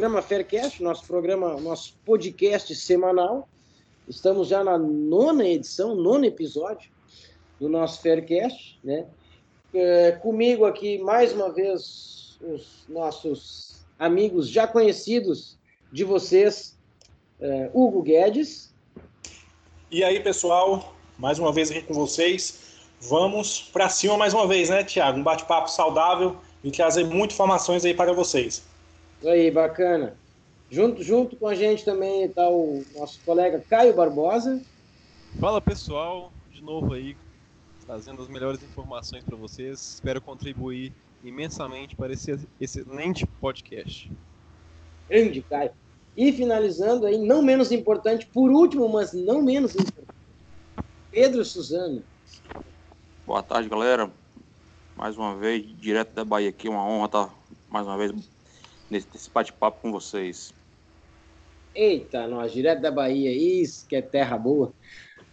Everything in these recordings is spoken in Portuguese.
Programa Faircast, nosso programa, nosso podcast semanal. Estamos já na nona edição, nono episódio do nosso Faircast, né? É, comigo aqui, mais uma vez, os nossos amigos já conhecidos de vocês, é, Hugo Guedes. E aí, pessoal, mais uma vez aqui com vocês. Vamos para cima mais uma vez, né, Tiago? Um bate-papo saudável e trazer muitas informações aí para vocês. Aí, bacana. Junto, junto com a gente também está o nosso colega Caio Barbosa. Fala pessoal, de novo aí, trazendo as melhores informações para vocês. Espero contribuir imensamente para esse excelente podcast. Grande, Caio. E finalizando aí, não menos importante, por último, mas não menos importante, Pedro Suzano. Boa tarde, galera mais uma vez, direto da Bahia aqui. Uma honra estar mais uma vez nesse, nesse bate-papo com vocês. Eita, nós, direto da Bahia, isso que é terra boa.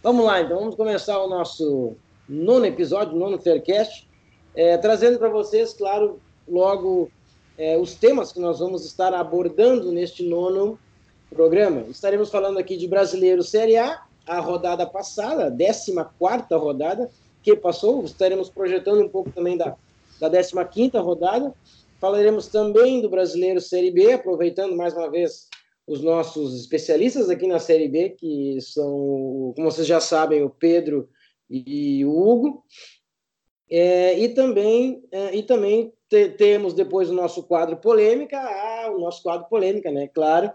Vamos lá, então, vamos começar o nosso nono episódio, nono Faircast, é, trazendo para vocês, claro, logo é, os temas que nós vamos estar abordando neste nono programa. Estaremos falando aqui de Brasileiro Série A, a rodada passada, a 14 rodada, que passou, estaremos projetando um pouco também da, da 15 rodada. Falaremos também do Brasileiro Série B, aproveitando mais uma vez os nossos especialistas aqui na Série B, que são, como vocês já sabem, o Pedro e o Hugo. É, e também, é, e também te, temos depois o nosso quadro polêmica, ah, o nosso quadro polêmica, né? Claro,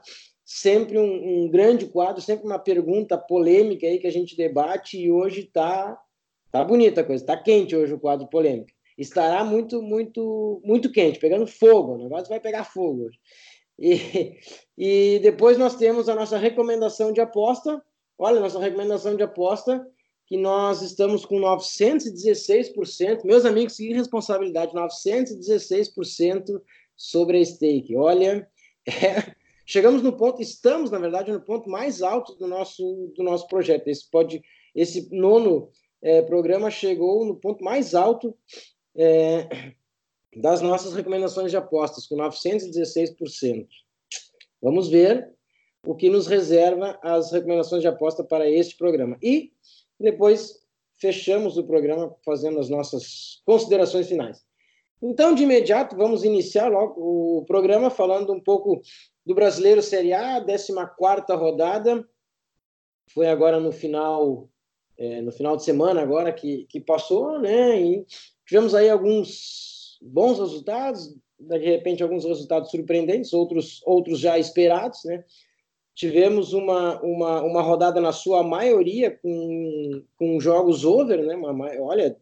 sempre um, um grande quadro, sempre uma pergunta polêmica aí que a gente debate e hoje está Tá bonita a coisa, tá quente hoje o quadro polêmico. Estará muito, muito, muito quente, pegando fogo. O negócio vai pegar fogo. E, e depois nós temos a nossa recomendação de aposta. Olha, nossa recomendação de aposta, que nós estamos com 916%. Meus amigos, que irresponsabilidade, 916% sobre a stake. Olha, é, chegamos no ponto, estamos, na verdade, no ponto mais alto do nosso, do nosso projeto. Esse, pode, esse nono é, programa chegou no ponto mais alto é, das nossas recomendações de apostas, com 916%. Vamos ver o que nos reserva as recomendações de aposta para este programa. E depois fechamos o programa fazendo as nossas considerações finais. Então, de imediato, vamos iniciar logo o programa falando um pouco do Brasileiro Série A, 14ª rodada. Foi agora no final é, no final de semana agora que, que passou, né? E tivemos aí alguns bons resultados, de repente alguns resultados surpreendentes, outros, outros já esperados, né? Tivemos uma, uma, uma rodada na sua maioria com, com jogos over, né? Uma, olha,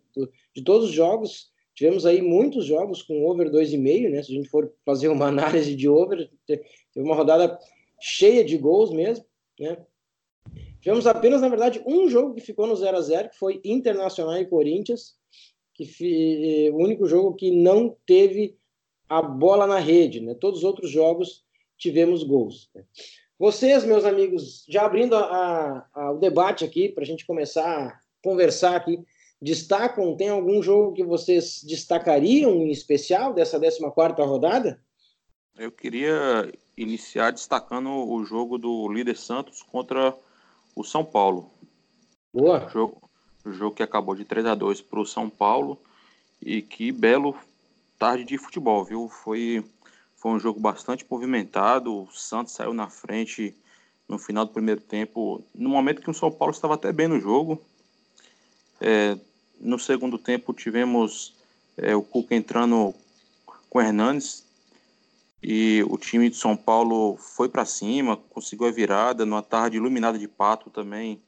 de todos os jogos, tivemos aí muitos jogos com over 2,5, né? Se a gente for fazer uma análise de over, teve uma rodada cheia de gols mesmo, né? Tivemos apenas, na verdade, um jogo que ficou no 0 a 0 que foi Internacional e Corinthians, que o único jogo que não teve a bola na rede. Né? Todos os outros jogos tivemos gols. Né? Vocês, meus amigos, já abrindo a, a, o debate aqui, para a gente começar a conversar aqui, destacam, tem algum jogo que vocês destacariam em especial dessa 14ª rodada? Eu queria iniciar destacando o jogo do líder Santos contra o São Paulo. Boa. O jogo, o jogo que acabou de 3 a 2 para o São Paulo. E que belo tarde de futebol, viu? Foi, foi um jogo bastante movimentado. O Santos saiu na frente no final do primeiro tempo, no momento que o São Paulo estava até bem no jogo. É, no segundo tempo tivemos é, o Cuca entrando com o Hernandes, e o time de São Paulo foi para cima, conseguiu a virada numa tarde iluminada de pato também.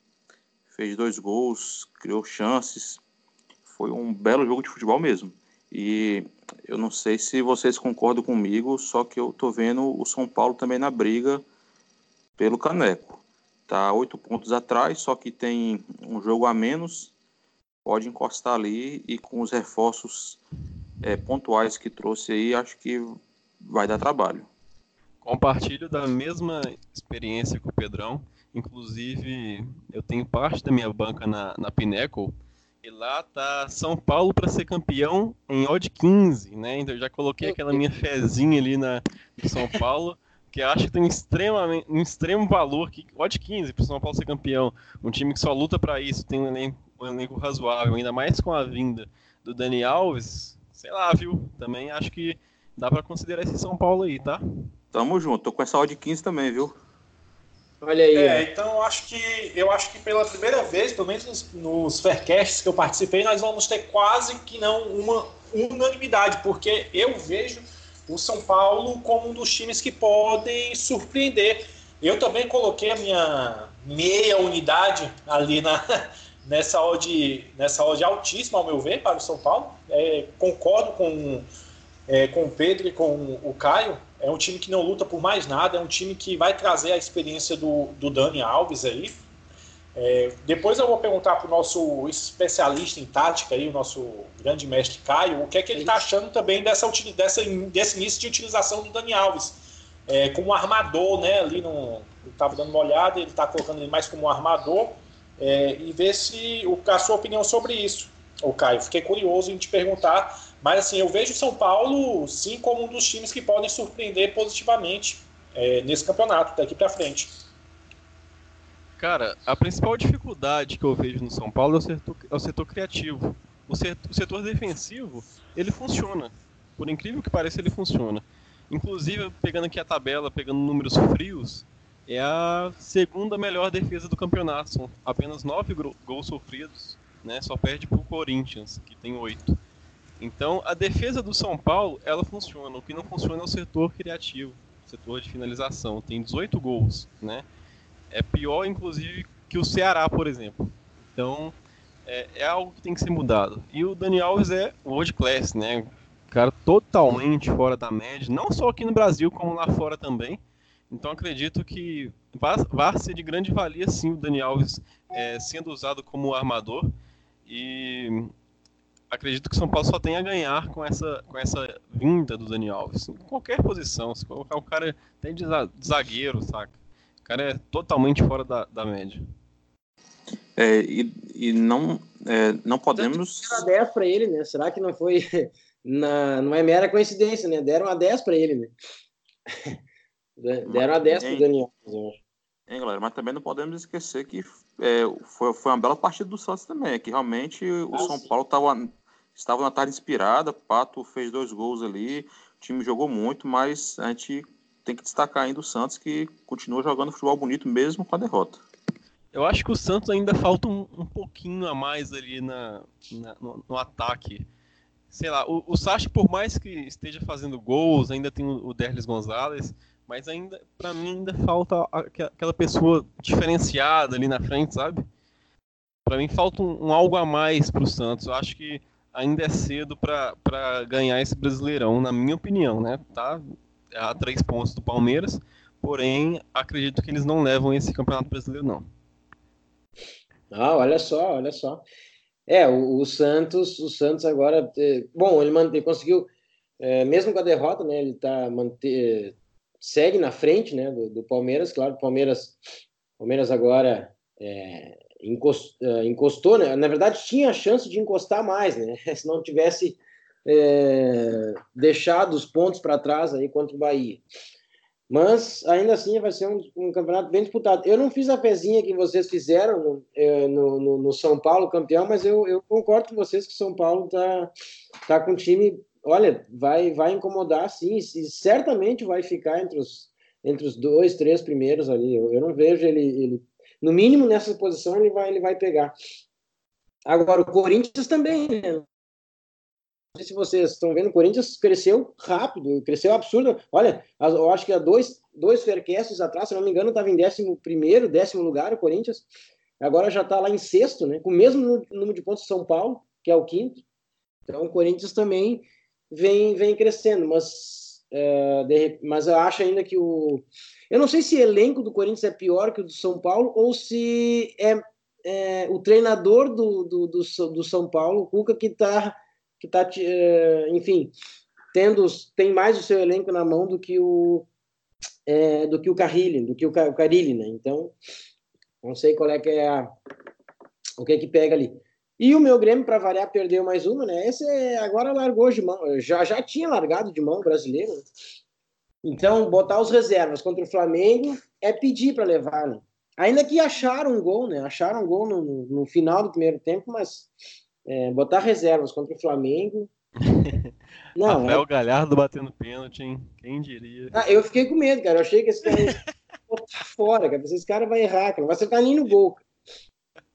Fez dois gols, criou chances. Foi um belo jogo de futebol mesmo. E eu não sei se vocês concordam comigo, só que eu tô vendo o São Paulo também na briga pelo Caneco. Tá oito pontos atrás, só que tem um jogo a menos. Pode encostar ali e com os reforços é, pontuais que trouxe aí, acho que vai dar trabalho. Compartilho da mesma experiência com o Pedrão. Inclusive, eu tenho parte da minha banca na, na Pinnacle E lá tá São Paulo para ser campeão em odd 15, né? Então eu já coloquei aquela minha fezinha ali na no São Paulo, que acho que tem um, extremamente, um extremo valor que odd 15 para São Paulo ser campeão. Um time que só luta para isso, tem um elenco, um elenco razoável, ainda mais com a vinda do Dani Alves. Sei lá, viu? Também acho que dá para considerar esse São Paulo aí, tá? Tamo junto. Tô com essa odd 15 também, viu? Olha aí. É, então eu acho que eu acho que pela primeira vez, pelo menos nos, nos Faircasts que eu participei, nós vamos ter quase que não uma unanimidade, porque eu vejo o São Paulo como um dos times que podem surpreender. Eu também coloquei a minha meia unidade ali na, nessa odd, nessa odd altíssima, ao meu ver, para o São Paulo. É, concordo com, é, com o Pedro e com o Caio. É um time que não luta por mais nada, é um time que vai trazer a experiência do, do Dani Alves aí. É, depois eu vou perguntar para o nosso especialista em tática, aí, o nosso grande mestre Caio, o que é que ele está achando também dessa, dessa, desse início de utilização do Dani Alves. É, como armador, né? Ali no. Estava dando uma olhada, ele está colocando ele mais como armador. É, e ver se o, a sua opinião sobre isso, o Caio. Fiquei curioso em te perguntar mas assim, eu vejo o São Paulo sim como um dos times que podem surpreender positivamente é, nesse campeonato daqui para frente. Cara, a principal dificuldade que eu vejo no São Paulo é o setor, é o setor criativo. O setor, o setor defensivo, ele funciona. Por incrível que pareça, ele funciona. Inclusive, pegando aqui a tabela, pegando números frios, é a segunda melhor defesa do campeonato. São apenas nove gols sofridos, né? Só perde para o Corinthians, que tem oito. Então, a defesa do São Paulo, ela funciona. O que não funciona é o setor criativo, o setor de finalização. Tem 18 gols, né? É pior, inclusive, que o Ceará, por exemplo. Então, é, é algo que tem que ser mudado. E o Dani Alves é world class, né? Cara totalmente fora da média, não só aqui no Brasil, como lá fora também. Então acredito que vai, ser de grande valia sim o Dani Alves é, sendo usado como armador. E acredito que o São Paulo só tem a ganhar com essa, com essa vinda do Dani Alves. Em qualquer posição, se colocar o cara tem de zagueiro, saca? O cara é totalmente fora da, da média. É, e, e não, é, não podemos. Deram a 10 para ele, né? Será que não foi. Na, não é mera coincidência, né? Deram a 10 para ele, né? Deram a 10 para o Daniel. Hein, galera, mas também não podemos esquecer que é, foi, foi uma bela partida do Santos também, que realmente o ah, São sim. Paulo estava estava na tarde inspirada, Pato fez dois gols ali, o time jogou muito, mas a gente tem que destacar ainda o Santos que continua jogando futebol bonito mesmo com a derrota. Eu acho que o Santos ainda falta um, um pouquinho a mais ali na, na no, no, ataque. Sei lá, o, o Sacha, por mais que esteja fazendo gols, ainda tem o, o Derlis Gonzalez, mas ainda, para mim, ainda falta aquela pessoa diferenciada ali na frente, sabe? Para mim falta um, um, algo a mais pro Santos. Eu acho que ainda é cedo para ganhar esse Brasileirão, na minha opinião, né? Tá a três pontos do Palmeiras, porém acredito que eles não levam esse Campeonato Brasileiro, não. Ah, olha só, olha só. É, o, o Santos, o Santos agora, é, bom, ele, conseguiu, é, mesmo com a derrota, né? Ele tá manter, segue na frente, né? Do, do Palmeiras, claro. Palmeiras, Palmeiras agora é, é, encostou, né? Na verdade, tinha a chance de encostar mais, né? Se não tivesse é, deixado os pontos para trás aí contra o Bahia. Mas ainda assim vai ser um, um, campeonato bem disputado. Eu não fiz a pezinha que vocês fizeram no, é, no, no, no São Paulo campeão, mas eu, eu, concordo com vocês que São Paulo tá, tá com um time, olha, vai, vai incomodar sim, e certamente vai ficar entre os, entre os dois, três primeiros ali. Eu, eu não vejo ele, ele no mínimo nessa posição ele vai, ele vai pegar. Agora, o Corinthians também, né? Não sei se vocês estão vendo, o Corinthians cresceu rápido, cresceu absurdo. Olha, eu acho que há dois, dois Faircasts atrás, se não me engano, estava em décimo primeiro, décimo lugar o Corinthians. Agora já está lá em sexto, né? Com o mesmo número de pontos São Paulo, que é o quinto. Então o Corinthians também vem, vem crescendo, mas, é, de, mas eu acho ainda que o, eu não sei se o elenco do Corinthians é pior que o do São Paulo ou se é, é o treinador do, do, do, do, São Paulo, o Cuca, que está, que tá, é, enfim, tendo, tem mais o seu elenco na mão do que o, é, do que o Carrilli, do que o, Carilli, né? Então, não sei qual é que é a, o que é que pega ali. E o meu Grêmio, para variar, perdeu mais uma, né? Esse é, agora largou de mão. Já, já tinha largado de mão o brasileiro. Então, botar os reservas contra o Flamengo é pedir para levar, né? Ainda que acharam um gol, né? Acharam um gol no, no, no final do primeiro tempo, mas é, botar reservas contra o Flamengo. Não, Rafael é... Galhardo batendo pênalti, hein? Quem diria? Ah, eu fiquei com medo, cara. Eu achei que esse cara ia botar fora, cara. Esse cara vai errar, cara. Não vai acertar nem no gol. Cara.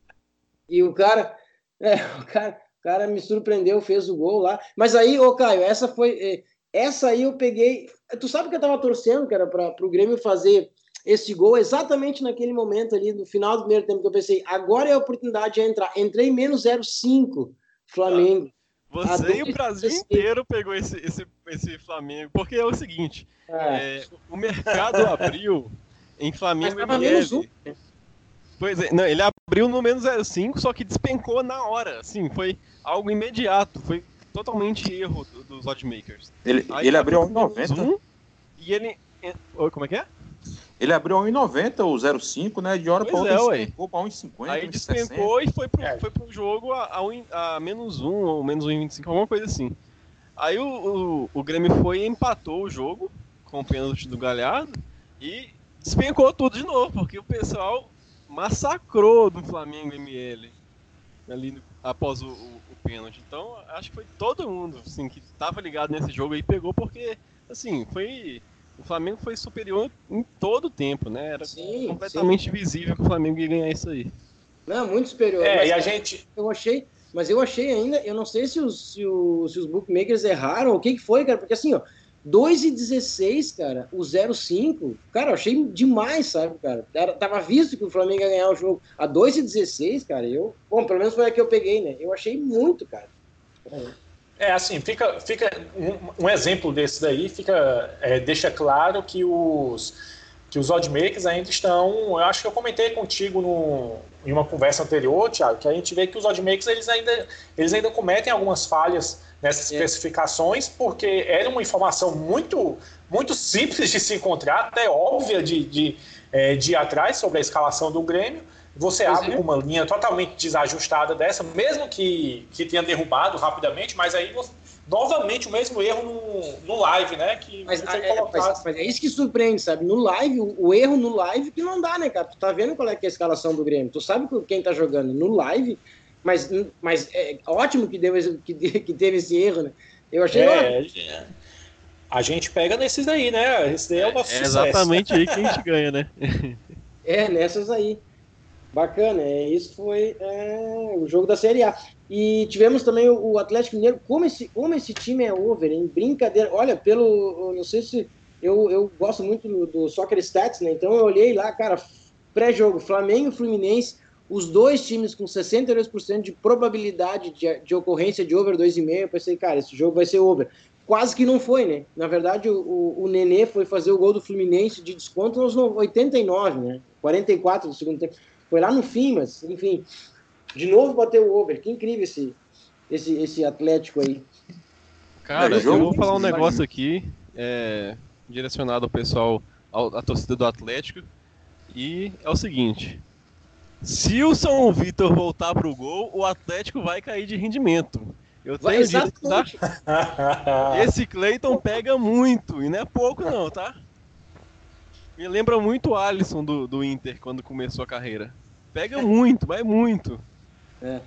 E o cara, é, o cara, o cara me surpreendeu, fez o gol lá. Mas aí, ô Caio, essa foi. É, essa aí eu peguei. Tu sabe que eu tava torcendo, cara, para o Grêmio fazer esse gol exatamente naquele momento ali, no final do primeiro tempo, que eu pensei, agora é a oportunidade de entrar. Entrei menos 0,5 Flamengo. Você e o Brasil inteiro pegou esse, esse, esse Flamengo, porque é o seguinte, é. É, o mercado abriu em Flamengo Mas menos um. Pois é, não, ele abriu no menos 0,5, só que despencou na hora, assim, foi algo imediato, foi totalmente erro dos oddmakers. Ele, ele abriu 1,90. Um, e ele... Como é que é? Ele abriu 1,90 o 05, né? De hora para outra é, despencou para 1,50. Aí despencou e foi pro, é. foi pro jogo a, a, a menos 1 ou menos 1,25, alguma coisa assim. Aí o, o, o, Grêmio foi e empatou o jogo com o pênalti do Galhardo e despencou tudo de novo, porque o pessoal massacrou do Flamengo ML ali no, após o, o, pênalti. Então acho que foi todo mundo assim, que estava ligado nesse jogo aí pegou porque assim foi o Flamengo foi superior em todo o tempo, né? Era sim, completamente sim. visível que o Flamengo ia ganhar isso aí. Não, muito superior. É, mas, e a gente. Eu achei, mas eu achei ainda, eu não sei se os, se os, se os bookmakers erraram, o que, que foi, cara, porque assim, ó, 2,16, cara, o 0,5, cara, eu achei demais, sabe, cara? Era, tava visto que o Flamengo ia ganhar o jogo. A 2,16, cara, eu. Bom, pelo menos foi a que eu peguei, né? Eu achei muito, cara. É. Assim, fica, fica um, um exemplo desse daí, fica, é, deixa claro que os, que os oddmakers ainda estão, eu acho que eu comentei contigo no, em uma conversa anterior, Thiago, que a gente vê que os oddmakers eles ainda, eles ainda cometem algumas falhas nessas é. especificações, porque era uma informação muito, muito simples de se encontrar, até óbvia de, de, é, de ir atrás sobre a escalação do Grêmio, você pois abre é. uma linha totalmente desajustada dessa, mesmo que, que tenha derrubado rapidamente, mas aí você, novamente o mesmo erro no, no live, né? Que mas, é, mas, mas, é isso que surpreende, sabe? No live, o, o, erro no live que não dá, né, cara? Tu tá vendo qual é, é a escalação do Grêmio, tu sabe quem tá jogando no live, mas, mas é ótimo que, deu, que, que teve esse erro, né? Eu achei é, é, A gente pega nesses daí, né? Esse daí é o nosso é, é exatamente aí que a gente ganha, né? é, nessas aí. Bacana, é, isso foi é, o jogo da Série A. E tivemos também o, o, Atlético Mineiro, como esse, como esse time é over, em brincadeira. Olha, pelo. Não sei se. Eu, eu gosto muito do, do Soccer Stats, né? Então eu olhei lá, cara, pré-jogo, Flamengo Fluminense, os dois times com 62% de probabilidade de, de ocorrência de over 2,5. Eu pensei, cara, esse jogo vai ser over. Quase que não foi, né? Na verdade, o, o, o Nenê foi fazer o gol do Fluminense de desconto nos 89, né? 44 do segundo tempo. Foi lá no fim, mas, enfim. De novo bateu o over. Que incrível esse, esse, esse Atlético aí. Cara, eu vou falar um negócio aqui, é, direcionado ao pessoal, à torcida do Atlético. E é o seguinte: se o São Vitor voltar pro gol, o Atlético vai cair de rendimento. Eu tenho dito, tá? Esse Cleiton pega muito, e não é pouco não, tá? Me lembra muito o Alisson do, do Inter quando começou a carreira. Pega muito, vai muito. É.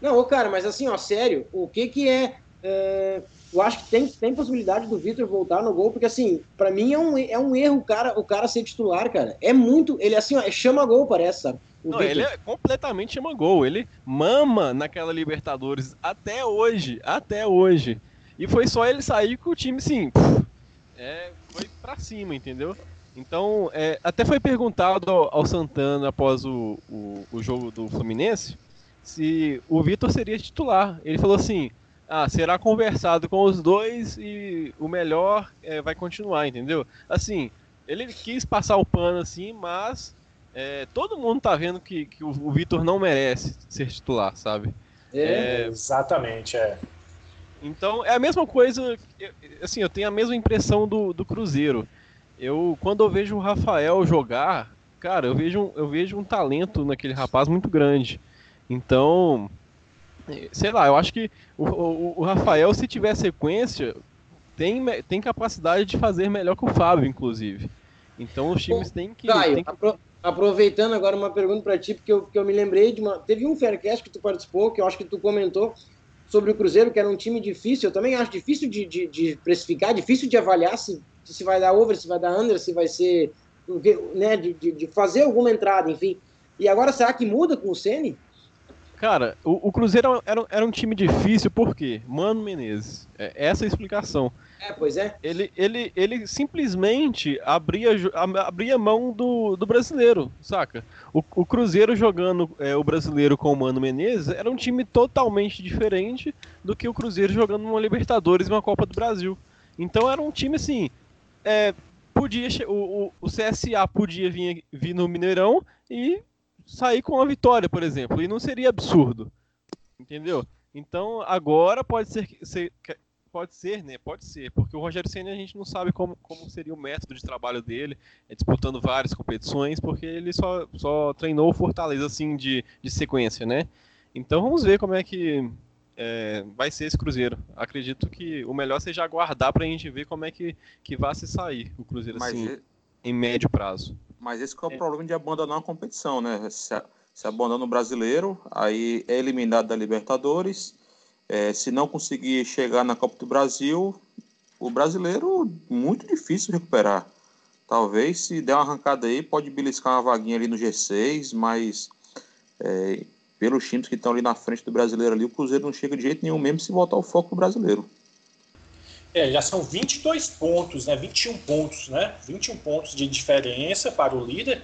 Não, cara, mas assim, ó, sério, o que que é. é eu acho que tem, tem possibilidade do Vitor voltar no gol, porque assim, para mim é um, é um erro o cara, o cara ser titular, cara. É muito. Ele assim, ó, é chama gol, parece, sabe? Não, ele é completamente chama gol. Ele mama naquela Libertadores até hoje. Até hoje. E foi só ele sair com o time, sim. É, foi pra cima, entendeu? Então, é, até foi perguntado ao, ao Santana após o, o, o, jogo do Fluminense se o Vitor seria titular. Ele falou assim: ah, será conversado com os dois e o melhor é, vai continuar, entendeu? Assim, ele quis passar o pano assim, mas é, todo mundo tá vendo que, que o, o Vitor não merece ser titular, sabe? É, exatamente, é. Então é a mesma coisa, assim, eu tenho a mesma impressão do, do Cruzeiro eu quando eu vejo o Rafael jogar, cara, eu vejo, eu vejo um talento naquele rapaz muito grande. Então, sei lá, eu acho que o, o, o, Rafael, se tiver sequência, tem, tem capacidade de fazer melhor que o Fábio, inclusive. Então os times têm que. Caio, têm que... Apro aproveitando agora uma pergunta para ti, porque eu, porque eu me lembrei de uma. Teve um Faircast que tu participou, que eu acho que tu comentou sobre o Cruzeiro, que era um time difícil. Eu também acho difícil de, de, de precificar, difícil de avaliar se, se vai dar over, se vai dar under, se vai ser. Né, de, de, fazer alguma entrada, enfim. E agora, será que muda com o Ceni? Cara, o, o Cruzeiro era, era, um time difícil, por quê? Mano Menezes. É, essa é a explicação. É, pois é. Ele, ele, ele simplesmente abria, abria mão do, do brasileiro, saca? O, o Cruzeiro jogando é, o brasileiro com o Mano Menezes era um time totalmente diferente do que o Cruzeiro jogando uma Libertadores e uma Copa do Brasil. Então era um time assim. É, podia o, o, o CSA podia vir, vir no Mineirão e sair com uma vitória, por exemplo, e não seria absurdo. Entendeu? Então, agora pode ser, ser pode ser, né? Pode ser, porque o Rogério Senna a gente não sabe como, como seria o método de trabalho dele, é, disputando várias competições, porque ele só, só treinou o Fortaleza assim de, de sequência, né? Então vamos ver como é que é, vai ser esse Cruzeiro. Acredito que o melhor seja aguardar para a gente ver como é que, que vai se sair o Cruzeiro Mas assim, em médio prazo. Mas esse é o é. problema de abandonar a competição, né? Se, se abandona o brasileiro, aí é eliminado da Libertadores. É, se não conseguir chegar na Copa do Brasil, o brasileiro muito difícil recuperar. Talvez se der uma arrancada aí, pode beliscar uma vaguinha ali no G6, mas é, pelos times que estão ali na frente do brasileiro ali, o Cruzeiro não chega de jeito nenhum mesmo se voltar o foco pro brasileiro. É, já são 22 pontos, né? 21 pontos, né? 21 pontos de diferença para o líder.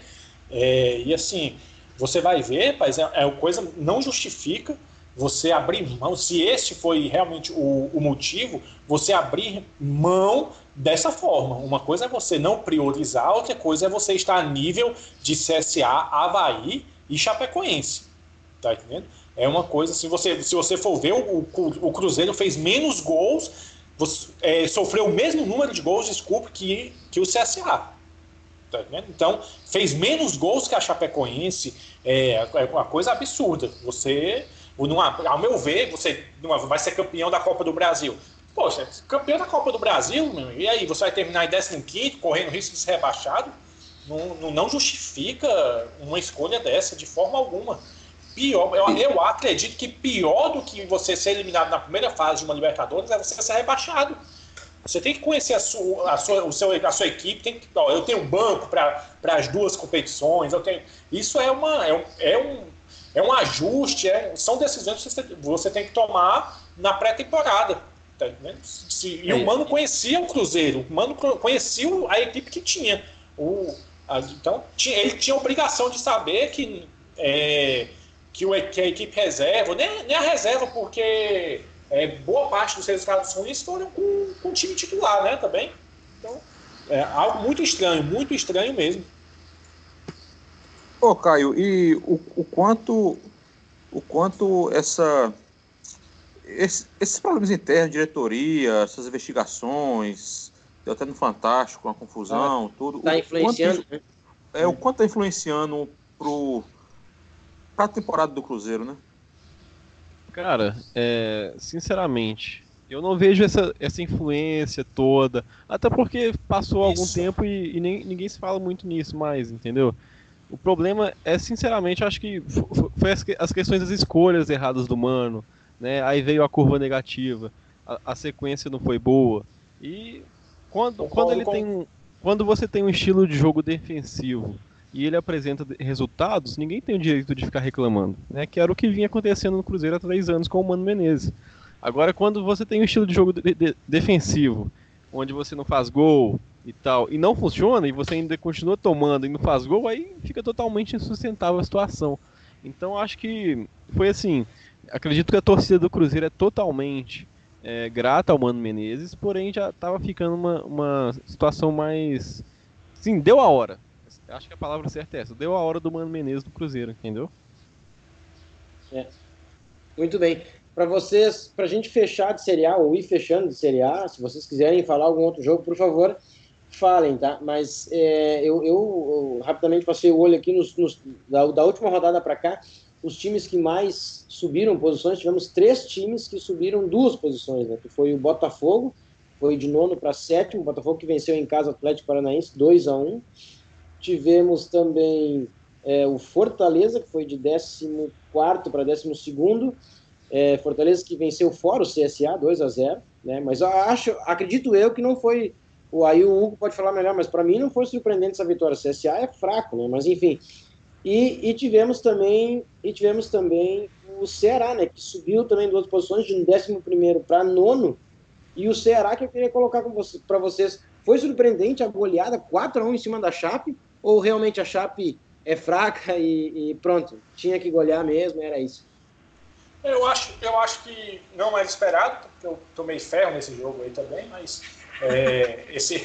É, e assim, você vai ver, mas é, é coisa não justifica você abrir mão, se esse foi realmente o, o, motivo, você abrir mão dessa forma. Uma coisa é você não priorizar, outra coisa é você estar a nível de CSA, Havaí e Chapecoense. Tá entendendo? É uma coisa, se você, se você for ver, o, o Cruzeiro fez menos gols você, é, sofreu o mesmo número de gols, desculpe, que, que o CSA. Tá então, fez menos gols que a Chapecoense. É, é uma coisa absurda. Você, numa, ao meu ver, você numa, vai ser campeão da Copa do Brasil. Poxa, campeão da Copa do Brasil, meu, e aí, você vai terminar em 15, correndo risco de ser rebaixado? Não, não justifica uma escolha dessa de forma alguma pior, eu, eu acredito que pior do que você ser eliminado na primeira fase de uma Libertadores é você ser rebaixado. Você tem que conhecer a sua, a sua, o seu, a sua equipe. Tem que, ó, eu tenho um banco para as duas competições. Eu tenho, isso é, uma, é, um, é, um, é um ajuste, é, são decisões que você, você tem que tomar na pré-temporada. Tá, e o Mano conhecia o Cruzeiro, o Mano conhecia a equipe que tinha. O, a, então, tinha, ele tinha a obrigação de saber que é, que, o, que a equipe reserva, nem, nem a reserva, porque é, boa parte dos resultados ruins foram com, com o time titular, né, também. Então, é algo muito estranho, muito estranho mesmo. Ô, Caio, e o, o quanto o quanto essa esse, esses problemas internos, diretoria, essas investigações, deu até no Fantástico, uma confusão, ah, tudo. Tá influenciando. Quanto, é, o quanto está influenciando pro, para a temporada do Cruzeiro, né? Cara, é, sinceramente, eu não vejo essa, essa influência toda. Até porque passou Isso. algum tempo e, e nem, ninguém se fala muito nisso mais, entendeu? O problema é, sinceramente, acho que foi as, as questões das escolhas erradas do Mano, né? Aí veio a curva negativa, a, a sequência não foi boa. E quando, quando ele tem quando você tem um estilo de jogo defensivo e ele apresenta resultados, ninguém tem o direito de ficar reclamando, né? Que era o que vinha acontecendo no Cruzeiro há três anos com o Mano Menezes. Agora, quando você tem um estilo de jogo de de defensivo, onde você não faz gol e tal, e não funciona, e você ainda continua tomando e não faz gol, aí fica totalmente insustentável a situação. Então, acho que foi assim. Acredito que a torcida do Cruzeiro é totalmente é, grata ao Mano Menezes, porém já estava ficando uma, uma situação mais. Sim, deu a hora Acho que a palavra certa é essa. Deu a hora do Mano Menezes do Cruzeiro, entendeu? É. Muito bem. Para vocês, para a gente fechar de Série A ou ir fechando de Série A, se vocês quiserem falar algum outro jogo, por favor, falem, tá? Mas é, eu, eu, eu, rapidamente passei o olho aqui nos, nos da, da, última rodada para cá. os times que mais subiram posições, tivemos três times que subiram duas posições, né? Que foi o Botafogo, foi de nono para sétimo, o Botafogo que venceu em casa o Atlético Paranaense 2 a 1 Tivemos também é, o Fortaleza, que foi de 14 para 12, é, Fortaleza que venceu fora o CSA 2 a 0 né? Mas acho, acredito eu que não foi. O, aí o Hugo pode falar melhor, mas para mim não foi surpreendente essa vitória. O CSA é fraco, né? Mas enfim. E, e, tivemos também e tivemos também o Ceará, né? Que subiu também duas posições de 11 para nono. E o Ceará que eu queria colocar você, para vocês. Foi surpreendente a goleada 4 a 1 em cima da Chape? Ou realmente a Chape é fraca e, e pronto, tinha que golear mesmo, era isso? Eu acho, eu acho que não era esperado, porque eu tomei ferro nesse jogo aí também, mas é, esse,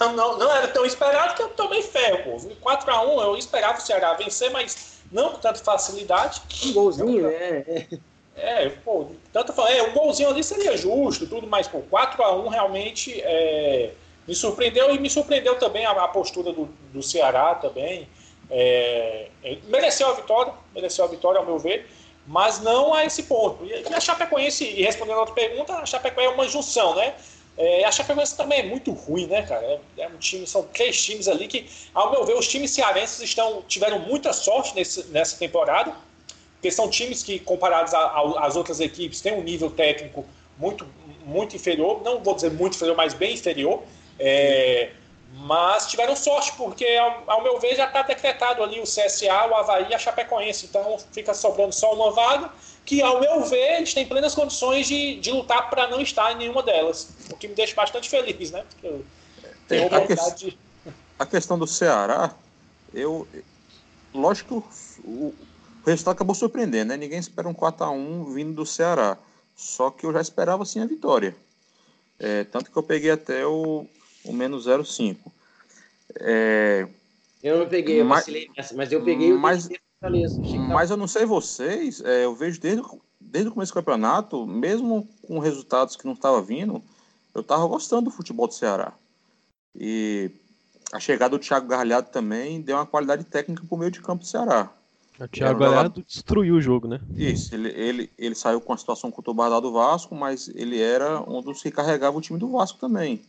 não, não era tão esperado que eu tomei ferro. Pô. 4x1 eu esperava o Ceará vencer, mas não com tanta facilidade. Um golzinho, né? É, pô, tanto é, um golzinho ali seria justo, tudo, mas pô, 4x1 realmente é, me surpreendeu e me surpreendeu também a, a postura do, do Ceará também. É, mereceu a vitória, mereceu a vitória ao meu ver, mas não a esse ponto. E, a Chapecoense, e respondendo a outra pergunta, a Chapecoense é uma junção, né? É, a Chapecoense também é muito ruim, né, cara? É, é, um time, são três times ali que, ao meu ver, os times cearenses estão, tiveram muita sorte nesse, nessa temporada, porque são times que, comparados às outras equipes, têm um nível técnico muito, muito inferior, não vou dizer muito inferior, mas bem inferior. É, mas tiveram sorte, porque, ao, ao meu ver, já está decretado ali o CSA, o Havaí e a Chapecoense. Então fica sobrando só uma vaga, que, ao meu ver, eles têm plenas condições de, de lutar para não estar em nenhuma delas. O que me deixa bastante feliz, né? Porque eu tenho a, que... de... a questão do Ceará, eu. Lógico que o, o resultado acabou surpreendendo, né? Ninguém espera um 4x1 vindo do Ceará. Só que eu já esperava sim a vitória. É, tanto que eu peguei até o, o menos 0,5. É, eu não peguei, eu mas, nessa, mas eu peguei o mas, mas eu não sei vocês, é, eu vejo desde, desde o começo do campeonato, mesmo com resultados que não estavam vindo, eu estava gostando do futebol do Ceará. E a chegada do Thiago Gargalhado também deu uma qualidade técnica para o meio de campo do Ceará. O Thiago Gargalhado destruiu o jogo, né? Isso, ele, ele, ele saiu com a situação conturbada do Vasco, mas ele era um dos que carregava o time do Vasco também.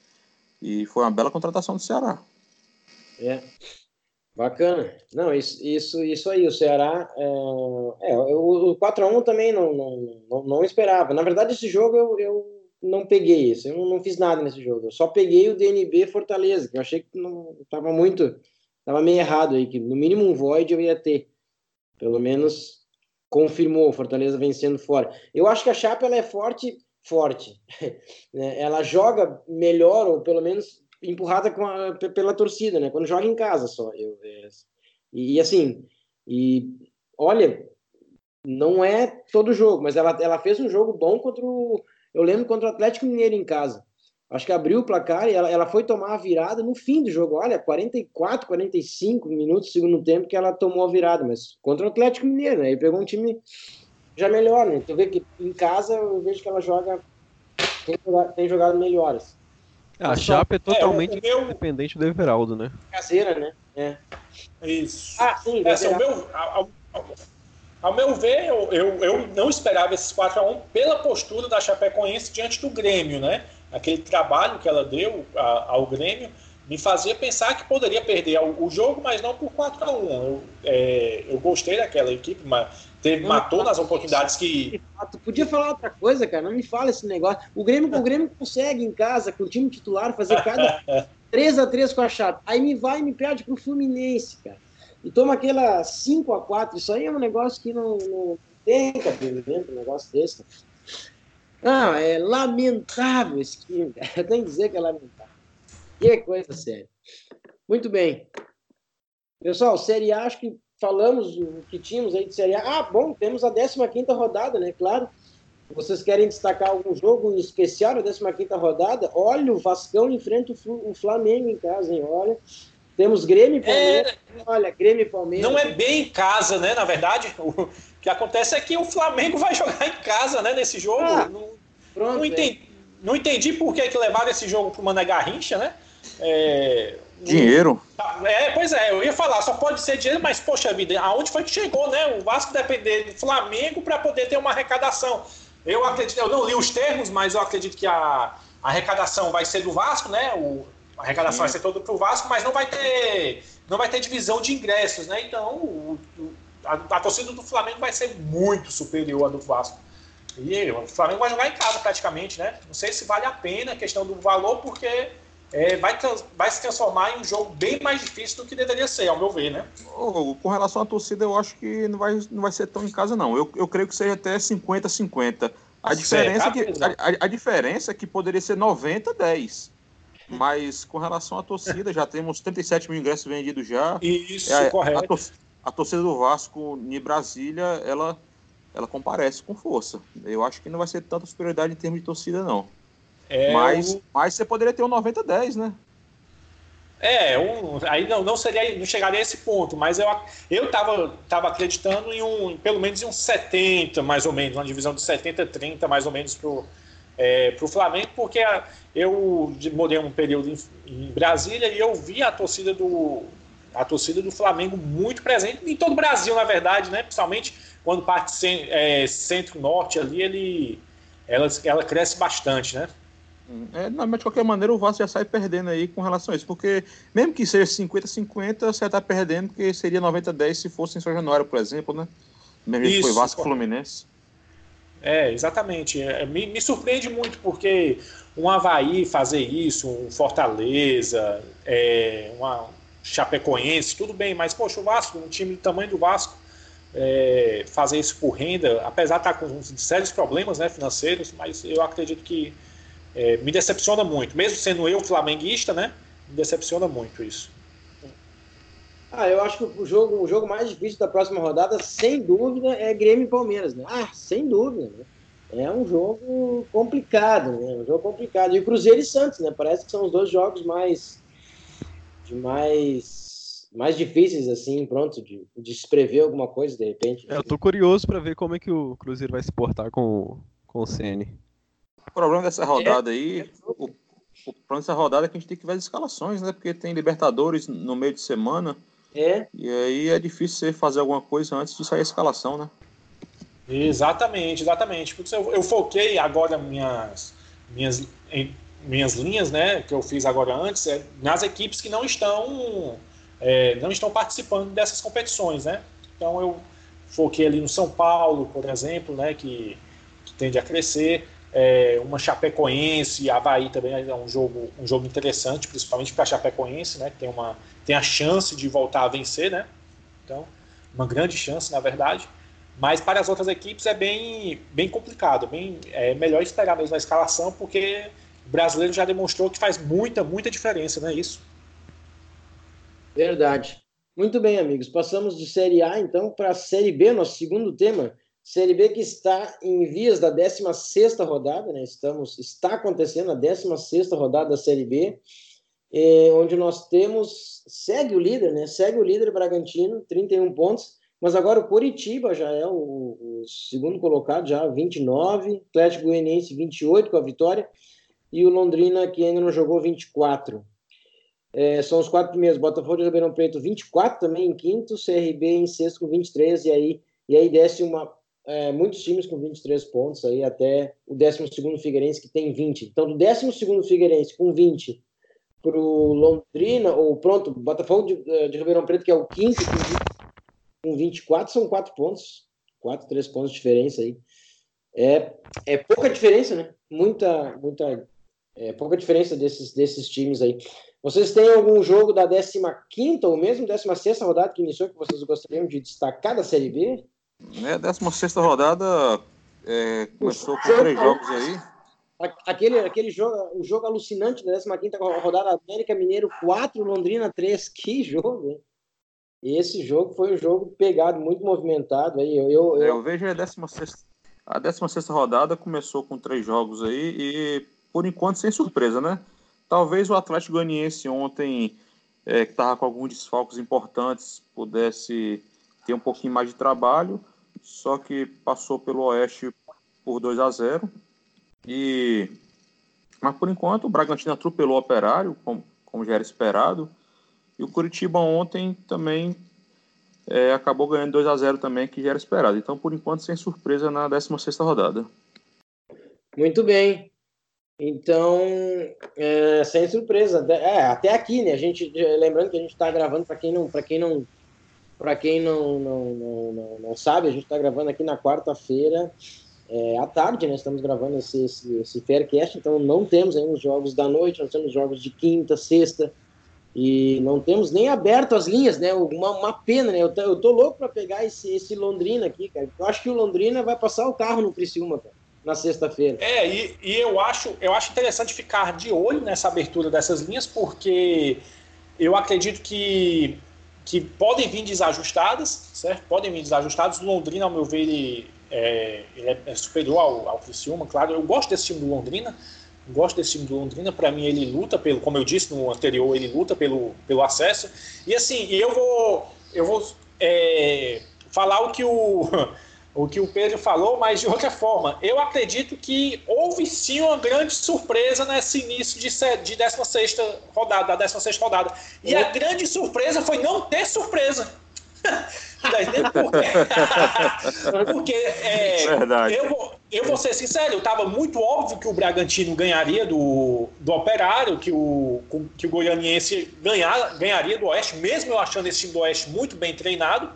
E foi uma bela contratação do Ceará. É. Bacana. Não, isso, isso, isso aí, o Ceará. É, é o, o 4x1 também não, não, não, não, esperava. Na verdade, esse jogo eu, eu não peguei isso, eu não, não, fiz nada nesse jogo. Eu só peguei o DNB Fortaleza, que eu achei que não estava muito. Estava meio errado aí, que no mínimo um void eu ia ter. Pelo menos confirmou Fortaleza vencendo fora. Eu acho que a Chapa ela é forte forte. Né? Ela joga melhor, ou pelo menos empurrada a, pela torcida, né? Quando joga em casa só. Eu, é, e assim, e olha, não é todo jogo, mas ela, ela fez um jogo bom contra o. Eu lembro contra o Atlético Mineiro em casa. Acho que abriu o placar e ela, ela foi tomar a virada no fim do jogo. Olha, 44, 45 minutos do segundo tempo que ela tomou a virada, mas contra o Atlético Mineiro, né? E pegou um time já melhor, né? Tu vê que em casa eu vejo que ela joga. Tem jogado, tem jogado melhores. A Chapa é totalmente é, meu... independente do Everaldo, né? Caseira, né? É. Isso. Ah, sim, é, assim, meu, ao, ao, ao, meu ver, eu, eu, eu não esperava esses 4x1 pela postura da Chapecoense diante do Grêmio, né? Aquele trabalho que ela deu a, ao Grêmio me fazia pensar que poderia perder o, jogo, mas não por 4 a 1 eu, é, eu gostei daquela equipe, mas teve, matou nas oportunidades que. Tu podia falar outra coisa, cara. Não me fala esse negócio. O Grêmio, o Grêmio consegue em casa, com o time titular, fazer cada 3 a 3 com a Chape. Aí me vai e me perde pro Fluminense, cara. E toma aquela 5 a 4 Isso aí é um negócio que não, não tem cabimento, um negócio desse. Não, é lamentável esse time, cara. Eu tenho que dizer que é lamentável. Que coisa séria. Muito bem. Pessoal, Série A, acho que falamos o que tínhamos aí de Série A. Ah, bom, temos a 15 rodada, né? Claro. Vocês querem destacar algum jogo especial na 15 rodada? Olha, o Vascão enfrenta o Flamengo em casa, hein? Olha. Temos Grêmio e Palmeiras. É... Olha, Grêmio e Palmeiras. Não é bem em casa, né? Na verdade, o que acontece é que o Flamengo vai jogar em casa, né? Nesse jogo. Ah, não, pronto, não, entendi, é. não entendi por que, que levaram esse jogo para o Mané Garrincha, né? É, dinheiro. é, pois é, eu ia falar, só pode ser dinheiro, mas poxa vida, aonde foi que chegou, né? O Vasco depender do Flamengo para poder ter uma arrecadação. Eu acredito, eu não li os termos, mas eu acredito que a, a arrecadação vai ser do Vasco, né? O, a arrecadação Sim. vai ser toda para o Vasco, mas não vai ter não vai ter divisão de ingressos, né? Então o, a, a, torcida do Flamengo vai ser muito superior à do Vasco. E o Flamengo vai jogar em casa praticamente, né? Não sei se vale a pena a questão do valor, porque é, vai, vai se transformar em um jogo bem mais difícil do que deveria ser, ao meu ver, né? Oh, com relação à torcida, eu acho que não vai, não vai ser tão em casa, não. Eu, eu creio que seja até 50-50. A diferença, é que, a, a, diferença é que poderia ser 90-10. Mas com relação à torcida, já temos 37 mil ingressos vendidos já. Isso, é, correto. A, tor a, torcida do Vasco em Brasília, ela, ela comparece com força. Eu acho que não vai ser tanta superioridade em termos de torcida, não. É, mas, o... mas você poderia ter um 90-10, né? É, um, aí não, não seria, não chegaria a esse ponto, mas eu eu tava, tava acreditando em um, pelo menos em um 70, mais ou menos, uma divisão de 70-30, mais ou menos pro é, pro Flamengo, porque a, eu morei um período em, em, Brasília e eu vi a torcida do a torcida do Flamengo muito presente em todo o Brasil, na verdade, né? Principalmente quando parte é, centro-norte ali, ele ela, ela cresce bastante, né? É, não, mas de qualquer maneira o Vasco já sai perdendo aí com relação a isso, porque mesmo que seja 50-50, você está perdendo, porque seria 90-10 se fosse em São Januário, por exemplo, né? Mesmo isso, que foi Vasco Fluminense. É, exatamente. É, me, me, surpreende muito, porque um Havaí fazer isso, um Fortaleza, é, uma Chapecoense, tudo bem, mas, poxa, o Vasco, um time do tamanho do Vasco, é, fazer isso por renda, apesar de estar com sérios problemas né, financeiros, mas eu acredito que é, me decepciona muito. Mesmo sendo eu flamenguista, né? Me decepciona muito isso. Ah, eu acho que o jogo, o jogo mais difícil da próxima rodada, sem dúvida, é Grêmio e Palmeiras, né? Ah, sem dúvida, né? É um jogo complicado, né? Um jogo complicado. E Cruzeiro e Santos, né? Parece que são os dois jogos mais de mais mais difíceis assim, pronto, de, de se prever alguma coisa de repente. É, eu tô curioso para ver como é que o Cruzeiro vai se portar com, com o Ceni. O problema dessa rodada é, aí, é o, o problema dessa rodada é que a gente tem que ver as escalações, né? Porque tem Libertadores no meio de semana. É. E aí é difícil você fazer alguma coisa antes de sair a escalação, né? Exatamente, exatamente. Eu, eu foquei agora minhas, minhas, minhas linhas, né, que eu fiz agora antes, é, nas equipes que não estão é, não estão participando dessas competições, né? Então eu foquei ali no São Paulo, por exemplo, né, que, que tende a crescer é, uma Chapecoense, Havaí também é um jogo, um jogo interessante, principalmente para a Chapecoense, né, que tem, uma, tem a chance de voltar a vencer, né, então, uma grande chance, na verdade, mas para as outras equipes é bem, bem complicado, bem, é melhor esperar mesmo a escalação, porque o brasileiro já demonstrou que faz muita, muita diferença, não é isso? Verdade. Muito bem, amigos, passamos de Série A, então, para a Série B, nosso segundo tema, Série B que está em vias da 16ª rodada, né? Estamos, está acontecendo a 16ª rodada da Série B, é, onde nós temos, segue o líder, né? Segue o líder Bragantino, 31 pontos, mas agora o Curitiba já é o, o segundo colocado, já 29, Atlético Goianiense 28 com a vitória, e o Londrina, que ainda não jogou, 24. É, são os quatro primeiros, Botafogo de Ribeirão Preto 24 também em quinto, CRB em sexto com 23, e aí, e aí desce uma é, muitos times com 23 pontos aí até o 12 Figueirense que tem 20. Então, do 12 Figueirense com 20 para o Londrina, ou pronto, Botafogo de, eh, de, Ribeirão Preto, que é o 15 com, 20, com 24, são 4 pontos. 4, 3 pontos de diferença aí. É, é pouca diferença, né? Muita, muita, é, pouca diferença desses, desses times aí. Vocês têm algum jogo da 15 ou mesmo 16 rodada que iniciou que vocês gostariam de destacar da Série B? Né, 16 rodada é, começou com três jogos aí. Aquele, aquele jogo, o jogo alucinante da 15 rodada, América Mineiro 4, Londrina 3. Que jogo, hein? Esse jogo foi um jogo pegado, muito movimentado. Aí, eu, eu, eu... É, eu vejo a 16, a 16 rodada começou com três jogos aí e, por enquanto, sem surpresa, né? Talvez o Atlético Goianiense ontem, é, que estava com alguns desfalques importantes, pudesse ter um pouquinho mais de trabalho, só que passou pelo Oeste por 2 a 0 e mas por enquanto o Bragantino atropelou o Operário, como, como já era esperado, E o Curitiba ontem também é, acabou ganhando 2 a 0 também, que já era esperado. Então, por enquanto, sem surpresa na 16 rodada. Muito bem. Então, é, sem surpresa. É, até aqui, né? A gente, lembrando que a gente está gravando, para quem não, para quem não, para quem não, não, não, não, não sabe, a gente está gravando aqui na quarta-feira é, à tarde, né? Estamos gravando esse, esse, esse Faircast, então não temos ainda os jogos da noite, nós temos jogos de quinta, sexta, e não temos nem aberto as linhas, né? Uma, uma pena, né? Eu tô, eu tô louco para pegar esse, esse Londrina aqui, cara. Eu acho que o Londrina vai passar o carro no Criciúma, cara, na sexta-feira. É, e, e eu, acho, eu acho interessante ficar de olho nessa abertura dessas linhas, porque eu acredito que, que podem vir desajustadas, certo? Podem vir desajustadas. O Londrina, ao meu ver, ele, é, ele é superior ao, ao Criciúma, claro. Eu gosto desse time do Londrina gosto desse time do Londrina. Para mim, ele luta pelo, como eu disse no anterior, ele luta pelo, pelo acesso. E assim, eu vou, eu vou é, falar o que o, o que o Pedro falou, mas de outra forma. Eu acredito que houve sim uma grande surpresa nesse início de, de 16 rodada, da 16 rodada. E a grande surpresa foi não ter surpresa. Porque é, eu, vou, eu vou ser sincero, estava muito óbvio que o Bragantino ganharia do, do Operário, que o, que o Goianiense ganhar, ganharia do Oeste, mesmo eu achando esse time do Oeste muito bem treinado,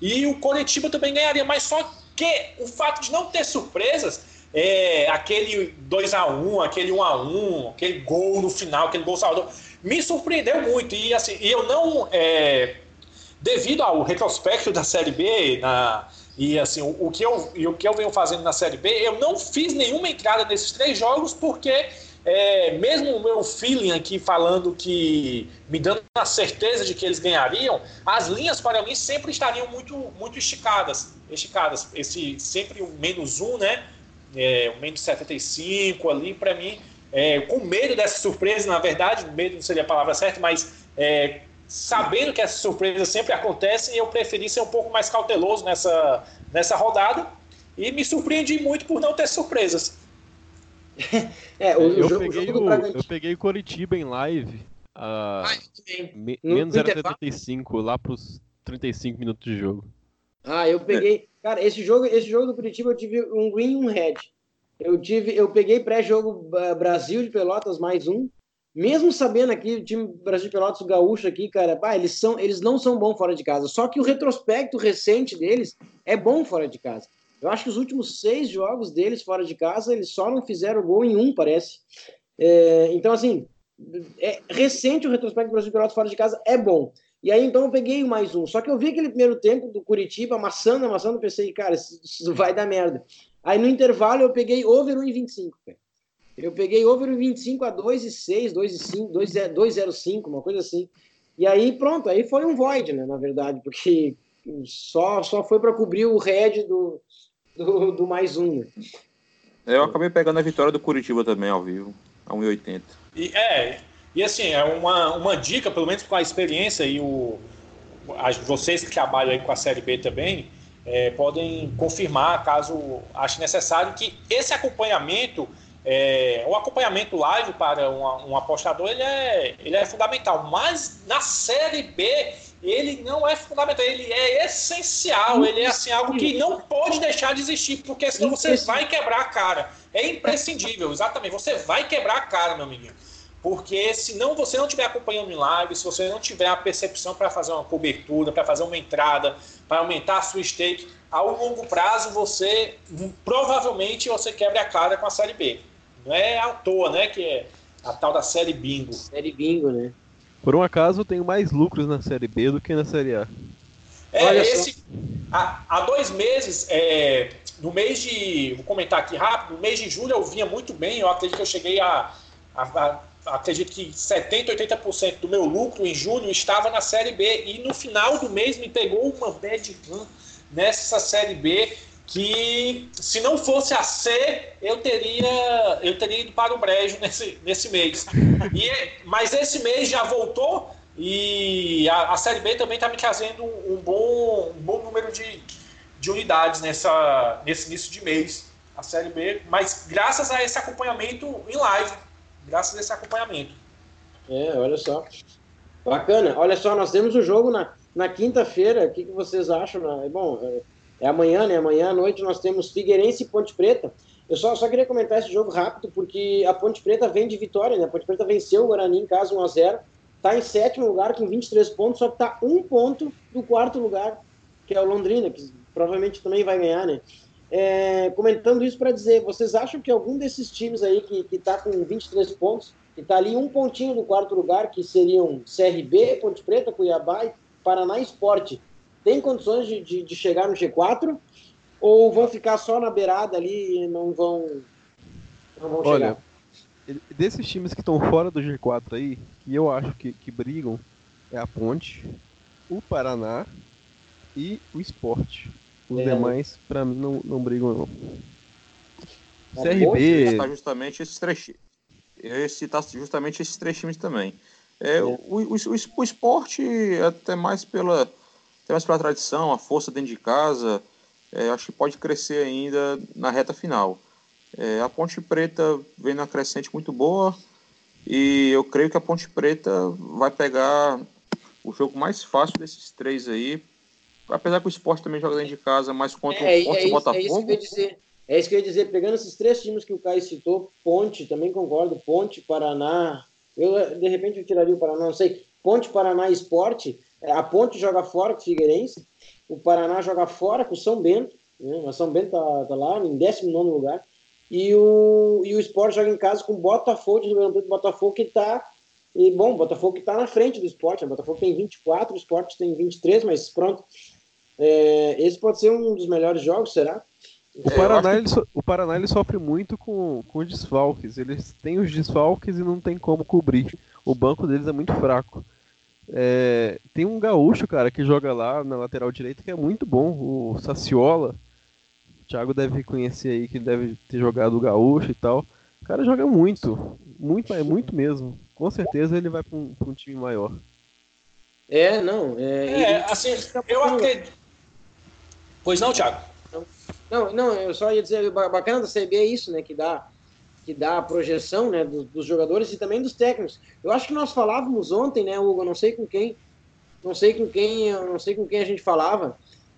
e o Coritiba também ganharia, mas só que o fato de não ter surpresas, é, aquele 2 a 1 aquele 1 a 1 aquele gol no final, aquele gol salvador, me surpreendeu muito, e assim, eu não... É, devido ao retrospecto da Série B, na, e assim, o, o, que eu, o que eu venho fazendo na Série B, eu não fiz nenhuma entrada nesses três jogos, porque é, mesmo o meu feeling aqui falando que me dando a certeza de que eles ganhariam, as linhas para mim sempre estariam muito, muito esticadas. Esticadas. Esse sempre o menos um, né? É, o menos 75 ali, para mim, é, com medo dessa surpresa, na verdade, medo não seria a palavra certa, mas é, sabendo que essas surpresas sempre acontecem, eu preferi ser um pouco mais cauteloso nessa, nessa rodada e me surpreendi muito por não ter surpresas. É, o, eu, jogo, peguei o, eu peguei Coritiba em live a ah, me, menos 0,75 lá para os 35 minutos de jogo. Ah, eu peguei. Cara, esse jogo, esse jogo do Curitiba eu tive um green e um red. Eu tive, eu peguei pré-jogo Brasil de Pelotas mais um mesmo sabendo aqui, o time Brasil de Pelotas, o Gaúcho aqui, cara, bah, eles, são, eles não são bons fora de casa. Só que o retrospecto recente deles é bom fora de casa. Eu acho que os últimos seis jogos deles fora de casa, eles só não fizeram gol em um, parece. É, então, assim, é recente o retrospecto do Brasil Pelotas fora de casa, é bom. E aí, então, eu peguei mais um. Só que eu vi aquele primeiro tempo do Curitiba amassando, amassando, pensei, cara, isso vai dar merda. Aí, no intervalo, eu peguei over 1,25, cara. Eu peguei over 25 a 2,6, 2,5, 2,05, uma coisa assim. E aí, pronto, aí foi um void, né, na verdade, porque só, só foi para cobrir o red do, do, do, mais um. Né? Eu acabei pegando a vitória do Curitiba também ao vivo, a 1,80. E, é, e assim, é uma, uma dica, pelo menos com a experiência e o, as, vocês que trabalham aí com a Série B também, é, podem confirmar, caso ache necessário, que esse acompanhamento é, o acompanhamento live para um, um, apostador ele é, ele é fundamental, mas na Série B ele não é fundamental, ele é essencial, ele é assim algo que não pode deixar de existir, porque senão você vai quebrar a cara. É imprescindível, exatamente. Você vai quebrar a cara, meu menino. Porque se não você não estiver acompanhando em live, se você não tiver a percepção para fazer uma cobertura, para fazer uma entrada, para aumentar a sua stake, ao longo prazo você provavelmente você quebra a cara com a série B. Não é à toa, né? Que é a tal da série bingo. Série bingo, né? Por um acaso, eu tenho mais lucros na série B do que na série A. É, Olha esse. Há, há, dois meses, é, no mês de. Vou comentar aqui rápido, no mês de julho eu vinha muito bem, eu acredito que eu cheguei a. a, a acredito que 70%, 80% do meu lucro em julho estava na série B. E no final do mês me pegou uma bad run nessa série B que se não fosse a C, eu teria eu teria ido para o brejo nesse, nesse mês. E, mas esse mês já voltou e a, a Série B também está me trazendo um bom, um bom número de, de unidades nessa, nesse início de mês. A Série B, mas graças a esse acompanhamento em live. Graças a esse acompanhamento. É, olha só. Bacana. Olha só, nós temos o jogo na, na quinta-feira. O que, que vocês acham? Né? Bom, é, é amanhã, né? Amanhã à noite nós temos Figueirense e Ponte Preta. Eu só, só queria comentar esse jogo rápido, porque a Ponte Preta vem de vitória, né? A Ponte Preta venceu o Guarani em casa 1x0. Está em sétimo lugar com 23 pontos, só que está um ponto do quarto lugar, que é o Londrina, que provavelmente também vai ganhar, né? É, comentando isso para dizer, vocês acham que algum desses times aí que está com 23 pontos, que está ali um pontinho do quarto lugar, que seriam CRB, Ponte Preta, Cuiabá e Paraná Esporte, tem condições de, de, de, chegar no G4? Ou vão ficar só na beirada ali e não vão, não vão Olha, chegar? desses times que estão fora do G4 aí, que eu acho que, que brigam, é a Ponte, o Paraná e o Esporte. Os é. demais, para mim, não, não brigam, não. A CRB. Justamente esses três. Esse tá justamente esses três times também. É, é. O, o, o, o esporte, até mais pela, até mais pela tradição, a força dentro de casa, é, acho que pode crescer ainda na reta final. É, a Ponte Preta vem na crescente muito boa e eu creio que a Ponte Preta vai pegar o jogo mais fácil desses três aí apesar que o esporte também joga dentro de casa, mas contra é, o Forte é, é Botafogo. É isso que eu ia dizer. É isso que eu ia dizer, pegando esses três times que o Caio citou, Ponte, também concordo, Ponte, Paraná, eu de repente eu tiraria o Paraná, não sei, Ponte, Paraná Esporte, é, a Ponte joga fora com o Figueirense, o Paraná joga fora com o São Bento, né? o São Bento tá, tá lá em 19 lugar, e o, e o Esporte joga em casa com o Botafogo, de Ribeirão Preto, Botafogo que está e bom, o Botafogo que está na frente do esporte, né? o Botafogo tem 24, o esporte tem 23, mas pronto, é, esse pode ser um dos melhores jogos, será? O Paraná, ele, so, o Paraná ele sofre muito com, com desfalques. Eles têm os desfalques e não tem como cobrir. O banco deles é muito fraco. É, tem um gaúcho, cara, que joga lá na lateral direita que é muito bom, o Saciola. O Thiago deve conhecer aí, que ele deve ter jogado o gaúcho e tal. O cara joga muito, muito, é muito mesmo. Com certeza ele vai para um, um, time maior. É, não. É, é ele... assim, eu acredito. Pois não, Thiago? Não, não, eu só ia dizer, bacana da CB é isso, né, que dá, que dá a projeção, né, dos, dos, jogadores e também dos técnicos. Eu acho que nós falávamos ontem, né, Hugo, não sei com quem, não sei com quem, não sei com quem a gente falava,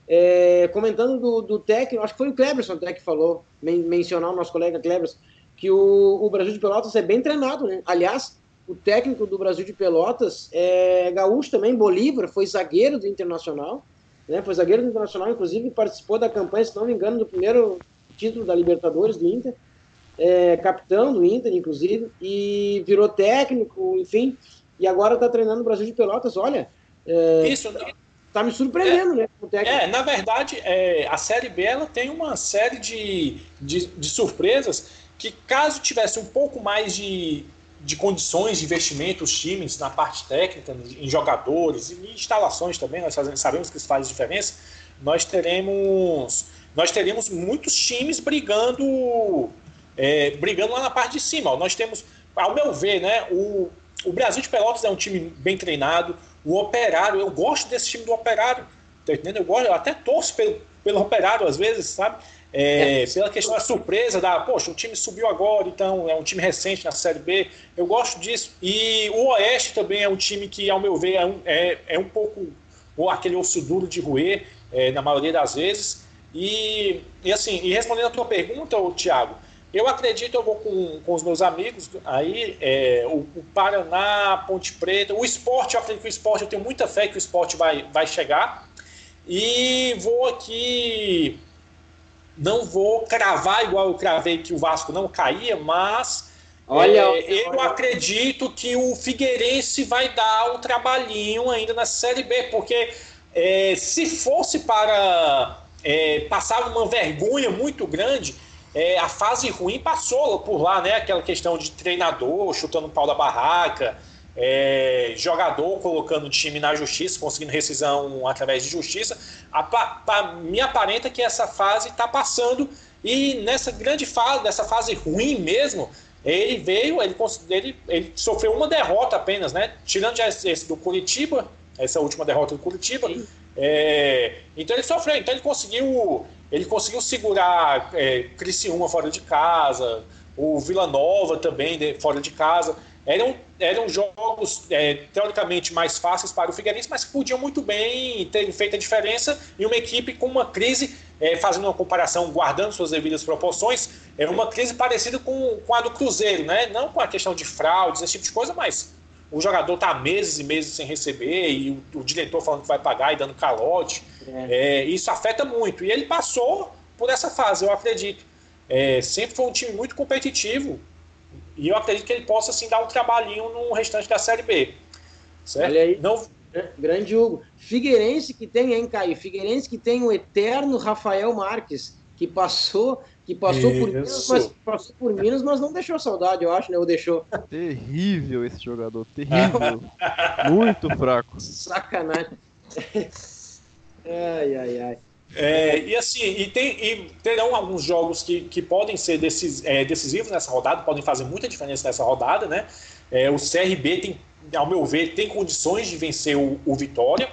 é, comentando do, do técnico, acho que foi o Cleberson até que falou, men, mencionar o nosso colega Cleberson, que o, o Brasil de Pelotas é bem treinado, né? Aliás, o técnico do Brasil de Pelotas é gaúcho também, Bolívar, foi zagueiro do Internacional, né? Foi zagueiro do Internacional, inclusive participou da campanha, se não me engano, do primeiro título da Libertadores do Inter, é, capitão do Inter, inclusive, e virou técnico, enfim, e agora está treinando o Brasil de Pelotas. Olha, é, isso tá me surpreendendo, é, né? É, na verdade, é, a Série B ela tem uma série de, de, de surpresas que, caso tivesse um pouco mais de de condições de investimento os times na parte técnica, em jogadores e em instalações também, nós sabemos que isso faz diferença, nós teremos nós teremos muitos times brigando é, brigando lá na parte de cima. Nós temos, ao meu ver, né, o, o Brasil de Pelotas é um time bem treinado, o Operário, eu gosto desse time do Operário, tá entendendo? Eu, gosto, eu até torço pelo, pelo Operário às vezes, sabe? É, pela questão da surpresa, da, poxa, o time subiu agora, então é um time recente na Série B. Eu gosto disso. E o Oeste também é um time que, ao meu ver, é um, é, é um pouco ou aquele osso duro de roer, é, na maioria das vezes. E, e assim, e respondendo a tua pergunta, Thiago, eu acredito, eu vou com, com os meus amigos aí, é, o, o, Paraná, Ponte Preta, o esporte, eu acredito que o esporte, eu tenho muita fé que o esporte vai, vai chegar. E vou aqui não vou cravar igual eu cravei que o Vasco não caía, mas olha, é, eu acredito que o Figueirense vai dar um trabalhinho ainda na Série B, porque é, se fosse para é, passar uma vergonha muito grande, é, a fase ruim passou por lá, né? Aquela questão de treinador chutando o pau da barraca, é, jogador colocando o time na justiça, conseguindo rescisão através de justiça, a, a, me aparenta que essa fase está passando e nessa grande fase, dessa fase ruim mesmo, ele veio, ele, ele, ele sofreu uma derrota apenas, né? Tirando já esse do Curitiba, essa última derrota do Curitiba. É, então ele sofreu, então ele conseguiu, ele conseguiu segurar é, Criciúma fora de casa, o Vila Nova também de, fora de casa. eram, eram jogos é, teoricamente mais fáceis para o Figueirense, mas que podiam muito bem ter feito a diferença em uma equipe com uma crise, é, fazendo uma comparação, guardando suas devidas proporções, é uma crise parecida com, com a do Cruzeiro, né? Não com a questão de fraudes, esse tipo de coisa, mas o jogador está meses e meses sem receber e o, o, diretor falando que vai pagar e dando calote. É. É, isso afeta muito. E ele passou por essa fase, eu acredito. É, sempre foi um time muito competitivo, e eu acredito que ele possa assim, dar um trabalhinho no restante da Série B. Certo? Olha aí. Não... Grande Hugo. Figueirense que tem, hein, Caio? Figueirense que tem o eterno Rafael Marques, que passou, que passou por Minas, mas passou por Minas, mas não deixou saudade, eu acho, né? Ou deixou. Terrível esse jogador, terrível. Muito fraco. Sacanagem. Ai, ai, ai. É, e assim, e, tem, e terão alguns jogos que, que podem ser decis, é, decisivos nessa rodada, podem fazer muita diferença nessa rodada, né? É, o CRB tem, ao meu ver, tem condições de vencer o, o Vitória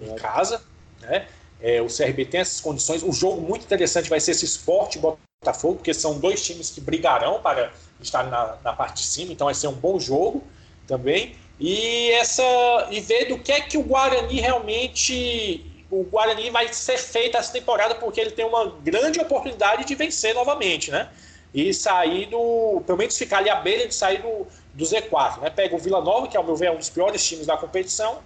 em casa, né? É, o CRB tem essas condições. Um jogo muito interessante vai ser esse esporte Botafogo, porque são dois times que brigarão para estar na, na parte de cima, então vai ser um bom jogo também. E essa e ver do que é que o Guarani realmente o Guarani vai ser feito essa temporada porque ele tem uma grande oportunidade de vencer novamente, né? E sair do. Pelo menos ficar ali à beira de sair do, do Z4, né? Pega o Vila Nova, que ao meu ver é um dos piores times da competição.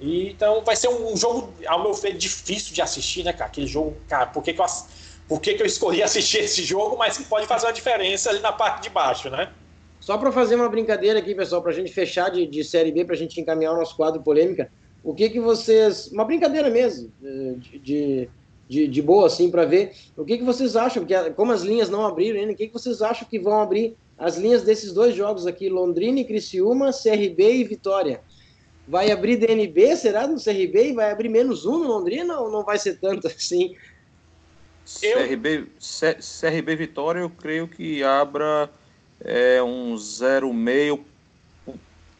E, então vai ser um, um, jogo, ao meu ver, difícil de assistir, né, cara? Aquele jogo, cara, por que, que, eu, por que, que eu escolhi assistir esse jogo, mas que pode fazer uma diferença ali na parte de baixo, né? Só para fazer uma brincadeira aqui, pessoal, para a gente fechar de, de Série B, para a gente encaminhar o nosso quadro polêmica. O que que vocês. Uma brincadeira mesmo, eh, de, de, de boa, assim, para ver. O que que vocês acham? Porque como as linhas não abriram ainda, o que que vocês acham que vão abrir as linhas desses dois jogos aqui, Londrina e Criciúma, CRB e Vitória? Vai abrir DNB, será, no CRB? E vai abrir menos um no Londrina ou não vai ser tanto assim? Eu... CRB, CRB Vitória, eu creio que abra é, um 0,5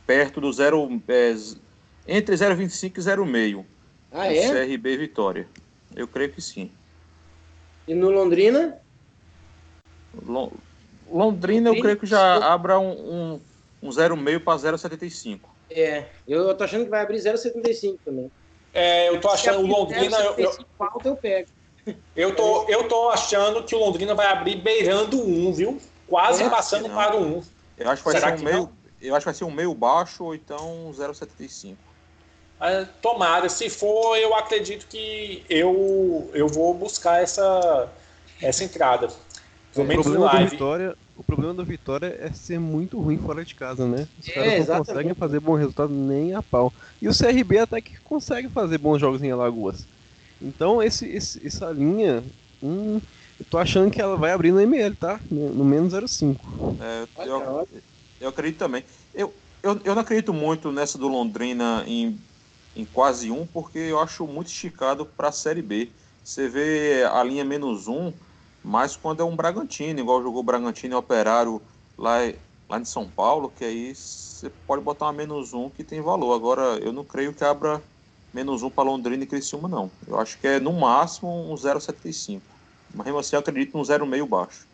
perto do 0, é, entre 0,25 e 0,5. Ah, é? CRB Vitória. Eu creio que sim. E no Londrina? Londrina, Londrina, eu creio que já abra um, um, um 0,5 para 0,75. É, eu tô achando que vai abrir 0,75 também. É, eu tô achando o Londrina. Eu, eu, eu pego. Eu tô, eu tô achando que o Londrina vai abrir beirando 1, viu? Quase é? passando não. para o 1. Eu acho que vai Será ser um meio. Não? Eu acho que vai ser um meio baixo ou então 0,75. É, tomara, se for, eu acredito que eu, eu vou buscar essa, essa entrada. Pelo menos o problema, live. Vitória, o problema da Vitória é ser muito ruim fora de casa, né? Os é, caras não exatamente. conseguem fazer bom resultado nem a pau. E o CRB até que consegue fazer bons jogos em Alagoas. Então, esse, esse, essa linha, hum, eu tô achando que ela vai abrir no ML, tá? No, no menos 0,5. É, eu, eu acredito também. Eu, eu, eu não acredito muito nessa do Londrina em em quase um, porque eu acho muito esticado para a Série B. Você vê a linha menos um, mas quando é um Bragantino, igual jogou Bragantino e Operário lá, lá em São Paulo, que aí você pode botar uma menos um que tem valor. Agora, eu não creio que abra menos um para Londrina e Criciúma, não. Eu acho que é no máximo um 0,75. Mas assim, eu acredito num 0,5 baixo.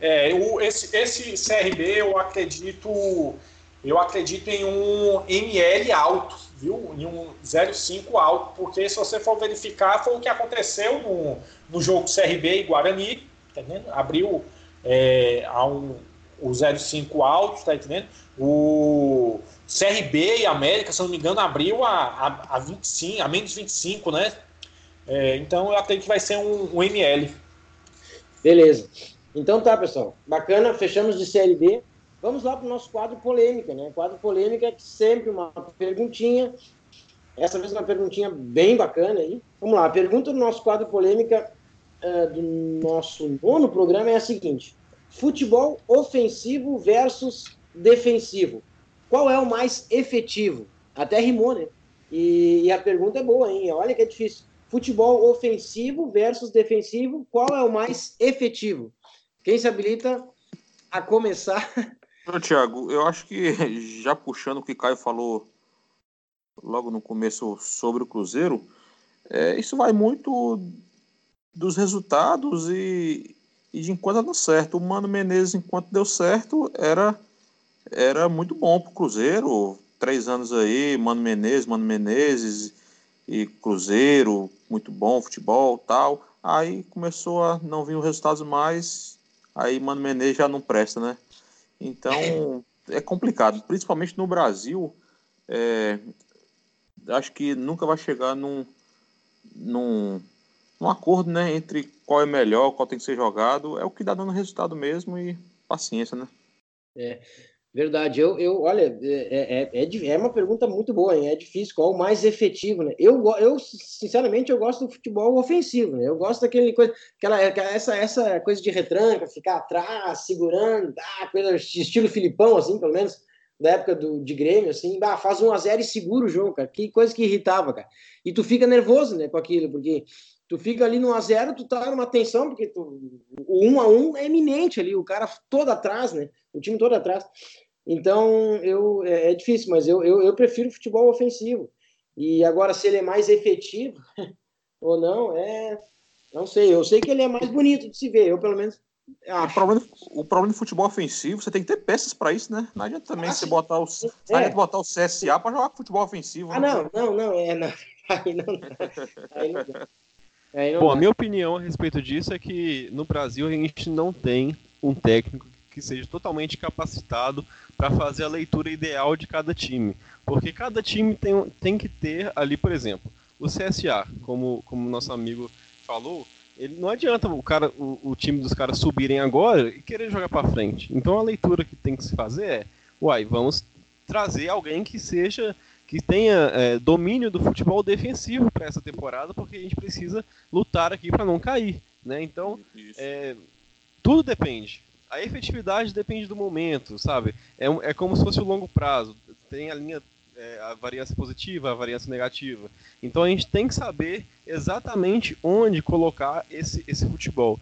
É, o, esse, esse CRB eu acredito eu acredito em um ML alto, viu? Em um 0,5 alto, porque se você for verificar, foi o que aconteceu no, no jogo CRB e Guarani, tá entendendo? Abriu é, a um, o 0,5 alto, tá entendendo? O CRB e América, se não me engano, abriu a, a, a 25, a menos 25, né? É, então eu acredito que vai ser um, um ML. Beleza. Então tá, pessoal. Bacana, fechamos de Série. Vamos lá para o nosso quadro polêmica, né? Quadro polêmica é sempre uma perguntinha. Essa vez uma perguntinha bem bacana aí. Vamos lá, a pergunta do nosso quadro polêmica uh, do nosso nono programa é a seguinte: futebol ofensivo versus defensivo. Qual é o mais efetivo? Até rimou, né? E, e a pergunta é boa, hein? Olha que é difícil. Futebol ofensivo versus defensivo, qual é o mais efetivo? Quem se habilita a começar Não, Tiago, eu acho que já puxando o que Caio falou logo no começo sobre o Cruzeiro, é, isso vai muito dos resultados e, e de enquanto deu certo. O Mano Menezes, enquanto deu certo, era era muito bom para o Cruzeiro. Três anos aí, Mano Menezes, Mano Menezes e Cruzeiro, muito bom futebol tal. Aí começou a não vir os resultados mais, aí Mano Menezes já não presta, né? Então é complicado, principalmente no Brasil. É, acho que nunca vai chegar num, num, num acordo né, entre qual é melhor, qual tem que ser jogado. É o que dá dando resultado mesmo e paciência, né? É. Verdade, eu, eu olha, é, é, é, é, uma pergunta muito boa, hein? é difícil, qual o mais efetivo, né? Eu, eu, sinceramente, eu gosto do futebol ofensivo, né? Eu gosto daquele coisa, aquela, essa, essa coisa de retranca, ficar atrás, segurando, ah, coisa estilo Filipão, assim, pelo menos, da época do, de Grêmio, assim, bah, faz um a zero e segura o jogo, cara, que coisa que irritava, cara. E tu fica nervoso, né, com aquilo, porque tu fica ali no a zero, tu tá numa tensão, porque tu, o um a um é eminente ali, o cara todo atrás, né? O time todo atrás. Então, eu, é, é difícil, mas eu, eu, eu, prefiro futebol ofensivo. E agora, se ele é mais efetivo ou não, é. Não sei. Eu sei que ele é mais bonito de se ver. Eu, pelo menos. Acho. O, problema, o problema do futebol ofensivo, você tem que ter peças para isso, né? Não adianta também ah, você botar o, é. adianta botar o CSA para jogar futebol ofensivo. Ah, né? não, não, não, é. Não. Aí não, aí não, aí não Bom, dá. a minha opinião a respeito disso é que no Brasil a gente não tem um técnico que seja totalmente capacitado para fazer a leitura ideal de cada time. Porque cada time tem, tem que ter ali, por exemplo, o CSA, como, como nosso amigo falou, ele não adianta o cara o, o time dos caras subirem agora e querer jogar para frente. Então a leitura que tem que se fazer é, uai, vamos trazer alguém que seja que tenha é, domínio do futebol defensivo para essa temporada, porque a gente precisa lutar aqui para não cair, né? Então, é, tudo depende a efetividade depende do momento, sabe? É, é como se fosse o longo prazo. Tem a linha, é, a variância positiva, a variância negativa. Então a gente tem que saber exatamente onde colocar esse, esse futebol.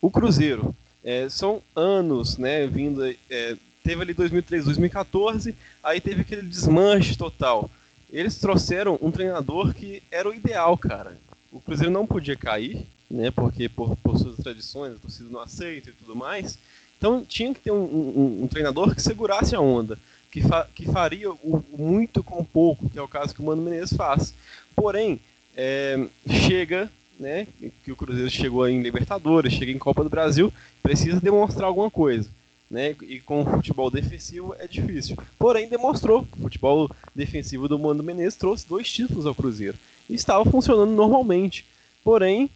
O Cruzeiro, é, são anos, né, vindo, é, teve ali 2013, 2014, aí teve aquele desmanche total. Eles trouxeram um treinador que era o ideal, cara. O Cruzeiro não podia cair, né, porque por, por suas tradições, a torcida não aceita e tudo mais. Então tinha que ter um, um, um treinador que segurasse a onda, que, fa que faria o, muito com pouco, que é o caso que o Mano Menezes faz. Porém, é, chega, né, que o Cruzeiro chegou em Libertadores, chega em Copa do Brasil, precisa demonstrar alguma coisa. Né, e com o futebol defensivo é difícil. Porém, demonstrou que o futebol defensivo do Mano Menezes trouxe dois títulos ao Cruzeiro. E estava funcionando normalmente. Porém,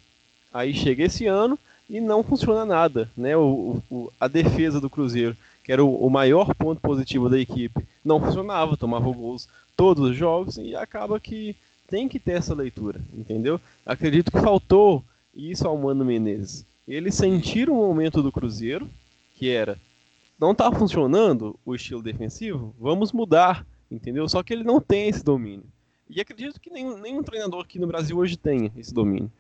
aí chega esse ano, e não funciona nada. Né? O, o a defesa do Cruzeiro, que era o, o, maior ponto positivo da equipe, não funcionava, tomava gols todos os jogos e acaba que tem que ter essa leitura, entendeu? Acredito que faltou isso ao Mano Menezes. Eles sentiram o momento do Cruzeiro, que era não está funcionando o estilo defensivo, vamos mudar, entendeu? Só que ele não tem esse domínio. E acredito que nenhum, nenhum treinador aqui no Brasil hoje tenha esse domínio.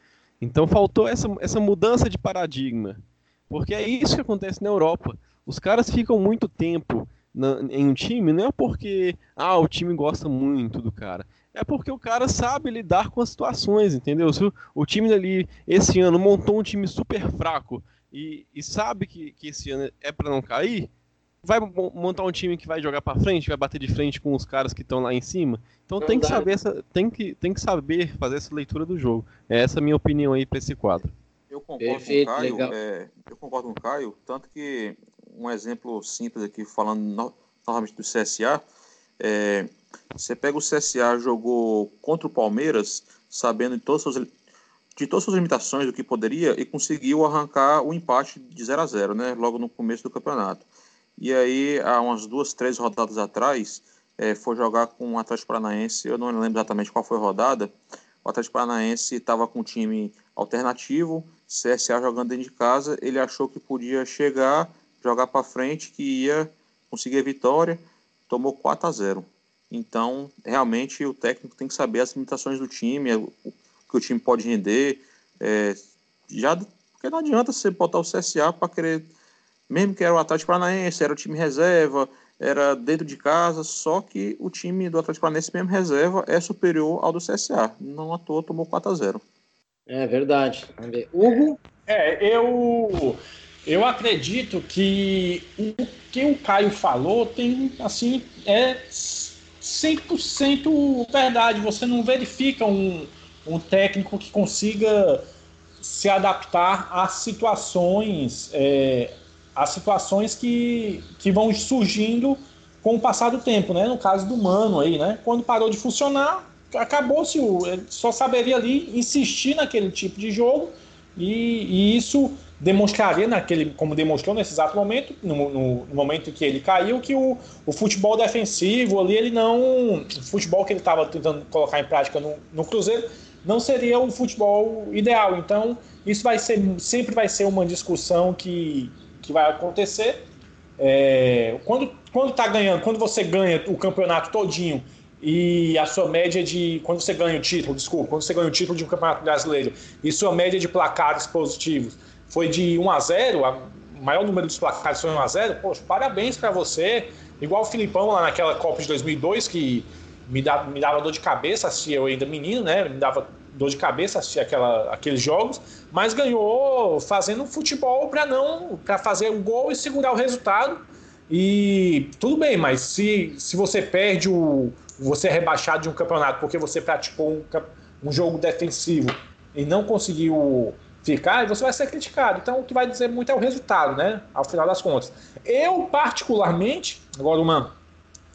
Então faltou essa, essa mudança de paradigma. Porque é isso que acontece na Europa. Os caras ficam muito tempo na, em um time, não é porque ah, o time gosta muito do cara. É porque o cara sabe lidar com as situações, entendeu? Se o, o time ali, esse ano, montou um time super fraco e, e sabe que, que esse ano é para não cair, vai montar um time que vai jogar para frente, vai bater de frente com os caras que estão lá em cima. Então tem que saber essa, tem que, tem que saber fazer essa leitura do jogo. É essa a minha opinião aí para esse quadro. Eu concordo Perfeito, com o Caio. É, eu concordo com o Caio, tanto que um exemplo simples aqui falando no, novamente do CSA, é, você pega o CSA jogou contra o Palmeiras, sabendo de todas, suas, de todas as limitações do que poderia e conseguiu arrancar o empate de 0 a 0, né? Logo no começo do campeonato. E aí, há umas duas, três rodadas atrás, é, foi jogar com o Atlético Paranaense, eu não lembro exatamente qual foi a rodada. O Atlético Paranaense estava com um time alternativo, CSA jogando dentro de casa, ele achou que podia chegar, jogar para frente, que ia conseguir a vitória, tomou 4 a 0. Então, realmente, o técnico tem que saber as limitações do time, o que o time pode render. É, já, porque não adianta você botar o CSA para querer mesmo que era o Atlético Paranaense, era o time reserva, era dentro de casa, só que o time do Atlético Paranaense mesmo reserva é superior ao do CSA. Não à toa tomou 4 a 0 É verdade. Hugo? É, eu eu acredito que o que o Caio falou tem, assim, é 100% verdade. Você não verifica um, um técnico que consiga se adaptar às situações, é, às situações que, que vão surgindo com o passar do tempo, né? No caso do Mano aí, né? Quando parou de funcionar, acabou-se o. Só saberia ali insistir naquele tipo de jogo e, e isso demonstraria naquele, como demonstrou nesse exato momento, no, no, no momento em que ele caiu, que o, o, futebol defensivo ali, ele não. O futebol que ele estava tentando colocar em prática no, no, Cruzeiro não seria o futebol ideal. Então, isso vai ser, sempre vai ser uma discussão que, que vai acontecer. É, quando quando está ganhando, quando você ganha o campeonato todinho e a sua média de. Quando você ganha o título, desculpa, quando você ganha o título de um campeonato brasileiro e sua média de placares positivos foi de 1 a 0 o maior número dos placares foi 1 a 0 poxa, parabéns para você. Igual o Filipão lá naquela Copa de 2002, que me, dava, me dava dor de cabeça assistir eu ainda menino, né? Me dava dor de cabeça assistir aquela, aqueles jogos, mas ganhou fazendo futebol para não para fazer o gol e segurar o resultado. E tudo bem, mas se, se você perde o. Você é rebaixado de um campeonato porque você praticou um, um jogo defensivo e não conseguiu ficar, você vai ser criticado. Então, o que vai dizer muito é o resultado, né? Ao final das contas. Eu, particularmente, agora uma,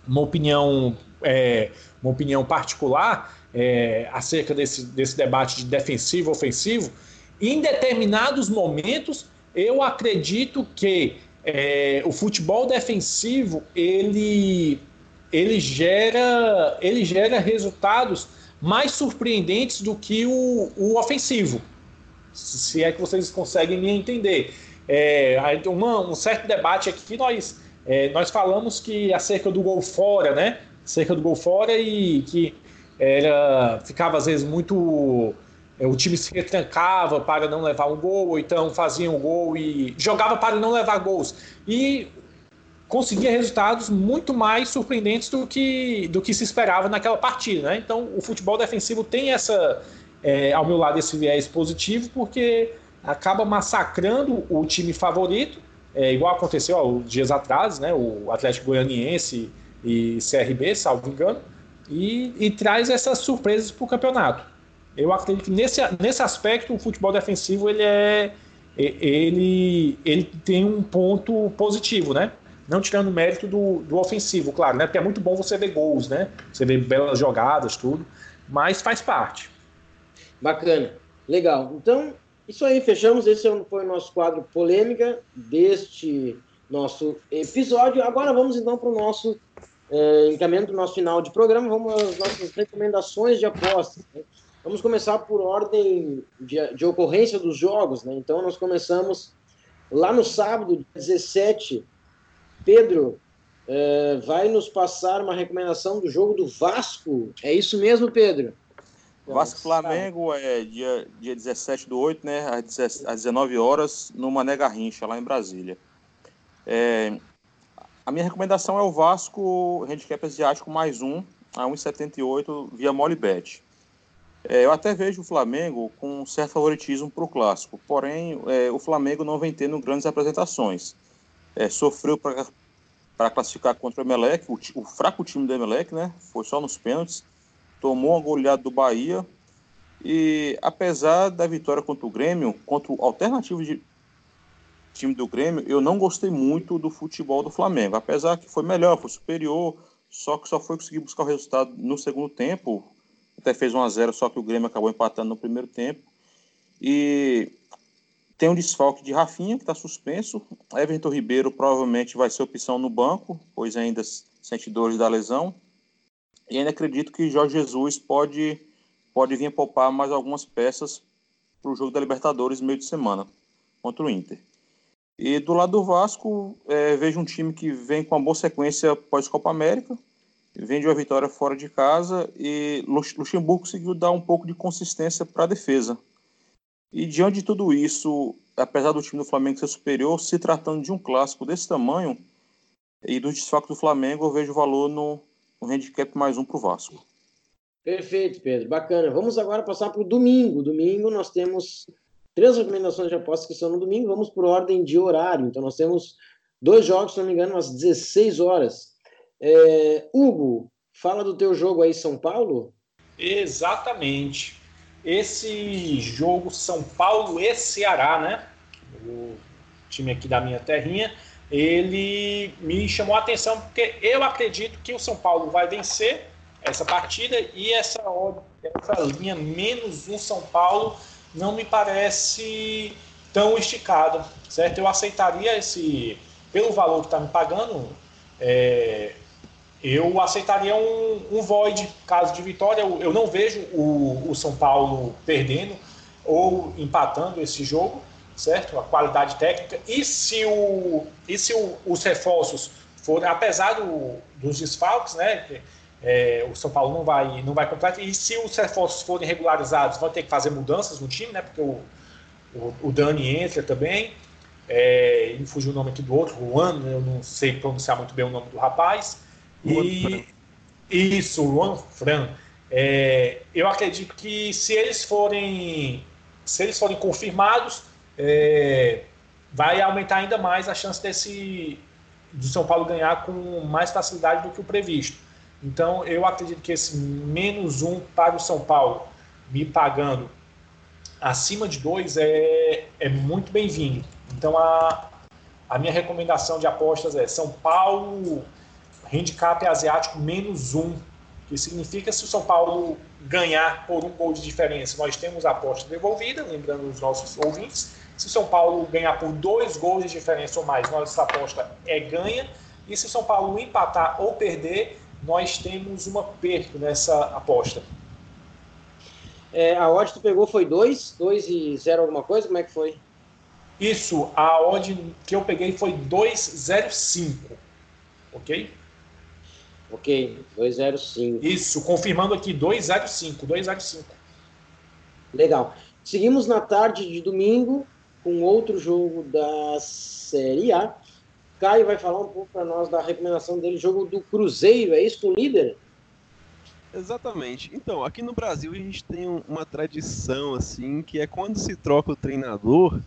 uma opinião. É, uma opinião particular é, acerca desse, desse debate de defensivo ofensivo, em determinados momentos eu acredito que é, o futebol defensivo ele, ele, gera, ele gera resultados mais surpreendentes do que o, o ofensivo se é que vocês conseguem me entender. É, uma, um certo debate aqui, nós, é, nós falamos que acerca do gol fora, né? Acerca do gol fora e que era, ficava às vezes muito. É, o time se retrancava para não levar um gol, ou então fazia um gol e jogava para não levar gols. E conseguia resultados muito mais surpreendentes do que, do que se esperava naquela partida. Né? Então, o futebol defensivo tem essa, é, ao meu lado esse viés positivo, porque acaba massacrando o time favorito, é, igual aconteceu ó, dias atrás, né, o Atlético Goianiense e CRB, salvo engano, e, e traz essas surpresas para o campeonato. Eu acredito que nesse, nesse aspecto o futebol defensivo ele é ele, ele tem um ponto positivo, né? Não tirando o mérito do, do ofensivo, claro, né? Porque é muito bom você ver gols, né? Você ver belas jogadas, tudo, mas faz parte. Bacana, legal. Então, isso aí, fechamos. Esse foi o nosso quadro polêmica deste nosso episódio. Agora vamos então para o nosso é, encaminhamento do nosso final de programa. Vamos às nossas recomendações de apostas. Né? Vamos começar por ordem de, de, ocorrência dos jogos. Né? Então, nós começamos lá no sábado, 17. Pedro é, vai nos passar uma recomendação do jogo do Vasco. É isso mesmo, Pedro? Vasco Flamengo é dia, dia 17 do 8, né? Às 19 horas, no Mané Garrincha, lá em Brasília. É, a minha recomendação é o Vasco Handicap Asiático mais um, a 1,78 via Molibet. É, eu até vejo o Flamengo com um certo favoritismo para o clássico, porém é, o Flamengo não vem tendo grandes apresentações. É, sofreu para classificar contra o Emelec, o, o, fraco time do Emelec, né? Foi só nos pênaltis tomou uma goleada do Bahia e apesar da vitória contra o Grêmio, contra o alternativo de time do Grêmio, eu não gostei muito do futebol do Flamengo, apesar que foi melhor, foi superior, só que só foi conseguir buscar o resultado no segundo tempo, até fez 1 a 0 só que o Grêmio acabou empatando no primeiro tempo. E tem um desfalque de Rafinha, que está suspenso. Everton Ribeiro provavelmente vai ser opção no banco, pois ainda sente dores da lesão. E ainda acredito que Jorge Jesus pode, pode vir poupar mais algumas peças para o jogo da Libertadores meio de semana contra o Inter. E do lado do Vasco, é, vejo um time que vem com uma boa sequência pós-Copa América, vem de uma vitória fora de casa e Luxemburgo conseguiu dar um pouco de consistência para a defesa. E diante de tudo isso, apesar do time do Flamengo ser superior, se tratando de um clássico desse tamanho e dos desfalques do Flamengo, eu vejo valor no, um handicap mais um para o Vasco. Perfeito, Pedro. Bacana. Vamos agora passar para o domingo. Domingo nós temos três recomendações de apostas que são no domingo. Vamos por ordem de horário. Então, nós temos dois jogos, se não me engano, às 16 horas. É, Hugo, fala do teu jogo aí, São Paulo. Exatamente. Esse jogo São Paulo e Ceará, né? O time aqui da minha terrinha, ele me chamou a atenção porque eu acredito que o São Paulo vai vencer essa partida e essa, essa linha menos um São Paulo não me parece tão esticada, certo? Eu aceitaria esse, pelo valor que está me pagando, é, eu aceitaria um, um void, caso de vitória. Eu, eu não vejo o, o, São Paulo perdendo ou empatando esse jogo, certo? A qualidade técnica. E se, o, e se o, os reforços forem, apesar do, dos desfalques, né? É, o São Paulo não vai, não vai completar. E se os reforços forem regularizados, vão ter que fazer mudanças no time, né? Porque o, o, o Dani entra também. É, me fugiu o nome aqui do outro, Juan, eu não sei pronunciar muito bem o nome do rapaz. E, isso, Juan Fran. É, eu acredito que se eles forem, se eles forem confirmados, é, vai aumentar ainda mais a chance desse do São Paulo ganhar com mais facilidade do que o previsto. Então, eu acredito que esse menos um para o São Paulo, me pagando acima de dois, é, é muito bem-vindo. Então, a, a minha recomendação de apostas é São Paulo, handicap asiático menos um, que significa se o São Paulo ganhar por um gol de diferença, nós temos a aposta devolvida, lembrando os nossos ouvintes. Se o São Paulo ganhar por dois gols de diferença ou mais, nossa aposta é ganha. E se o São Paulo empatar ou perder, nós temos uma perda nessa aposta. É, a odd tu pegou foi 2, 2 e 0 alguma coisa? Como é que foi? Isso, a odd que eu peguei foi 2,05, ok? Ok, 2,05. Isso, confirmando aqui, 2,05, 2,05. Legal. Seguimos na tarde de domingo com outro jogo da Série A. Caio vai falar um pouco para nós da recomendação dele, jogo do Cruzeiro, é isso com o líder? Exatamente. Então, aqui no Brasil a gente tem uma tradição assim, que é quando se troca o treinador,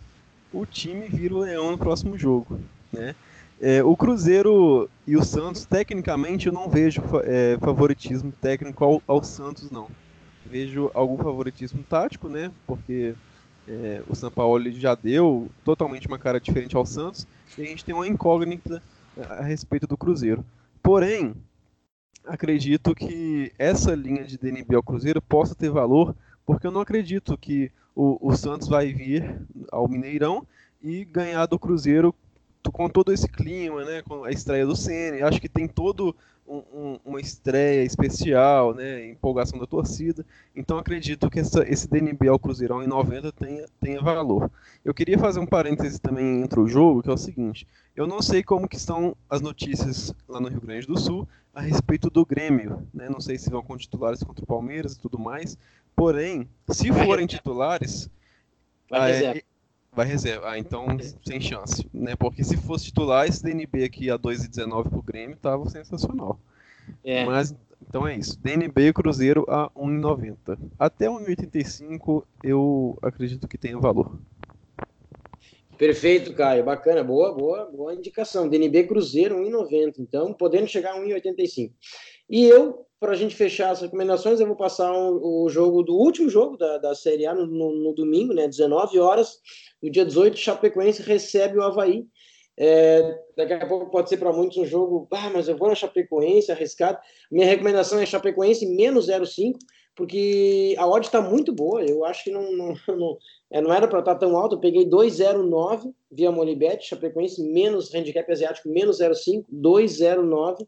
o time vira o leão no próximo jogo, né? É, o Cruzeiro e o Santos, tecnicamente, eu não vejo é, favoritismo técnico ao, ao, Santos, não. Vejo algum favoritismo tático, né? Porque é, o São Paulo já deu totalmente uma cara diferente ao Santos e a gente tem uma incógnita a respeito do Cruzeiro. Porém, acredito que essa linha de DNB ao Cruzeiro possa ter valor, porque eu não acredito que o, o Santos vai vir ao Mineirão e ganhar do Cruzeiro com todo esse clima, né, com a estreia do Ceni, acho que tem todo um, um, uma estreia especial, né, empolgação da torcida. Então acredito que essa, esse DNB ao Cruzeirão em 90 tenha, tenha valor. Eu queria fazer um parêntese também entre o jogo, que é o seguinte: eu não sei como que estão as notícias lá no Rio Grande do Sul a respeito do Grêmio, né? Não sei se vão com titulares contra o Palmeiras e tudo mais. Porém, se forem titulares, Vai Vai reserva. Ah, então sem chance, né? Porque se fosse titular, esse DNB aqui a 2,19 pro Grêmio tava sensacional. É. Mas então é isso. DNB Cruzeiro a 1,90. Até 1,85 eu acredito que tenha valor. Perfeito, Caio. Bacana, boa, boa, boa indicação. DNB Cruzeiro 1,90. Então, podendo chegar a 1,85. E eu, para a gente fechar as recomendações, eu vou passar o, o jogo do último jogo da, da Série A no, no, no domingo, né? 19 horas. No dia 18, Chapecoense recebe o Havaí. É, daqui a pouco pode ser para muitos um jogo, ah, mas eu vou na Chapecoense, arriscado. Minha recomendação é Chapecoense menos 0,5, porque a odd está muito boa. Eu acho que não, não, não, é, não era para estar tá tão alto. Eu peguei 2,09 via Molibet, Chapecoense menos handicap asiático menos 0,5, 2,09.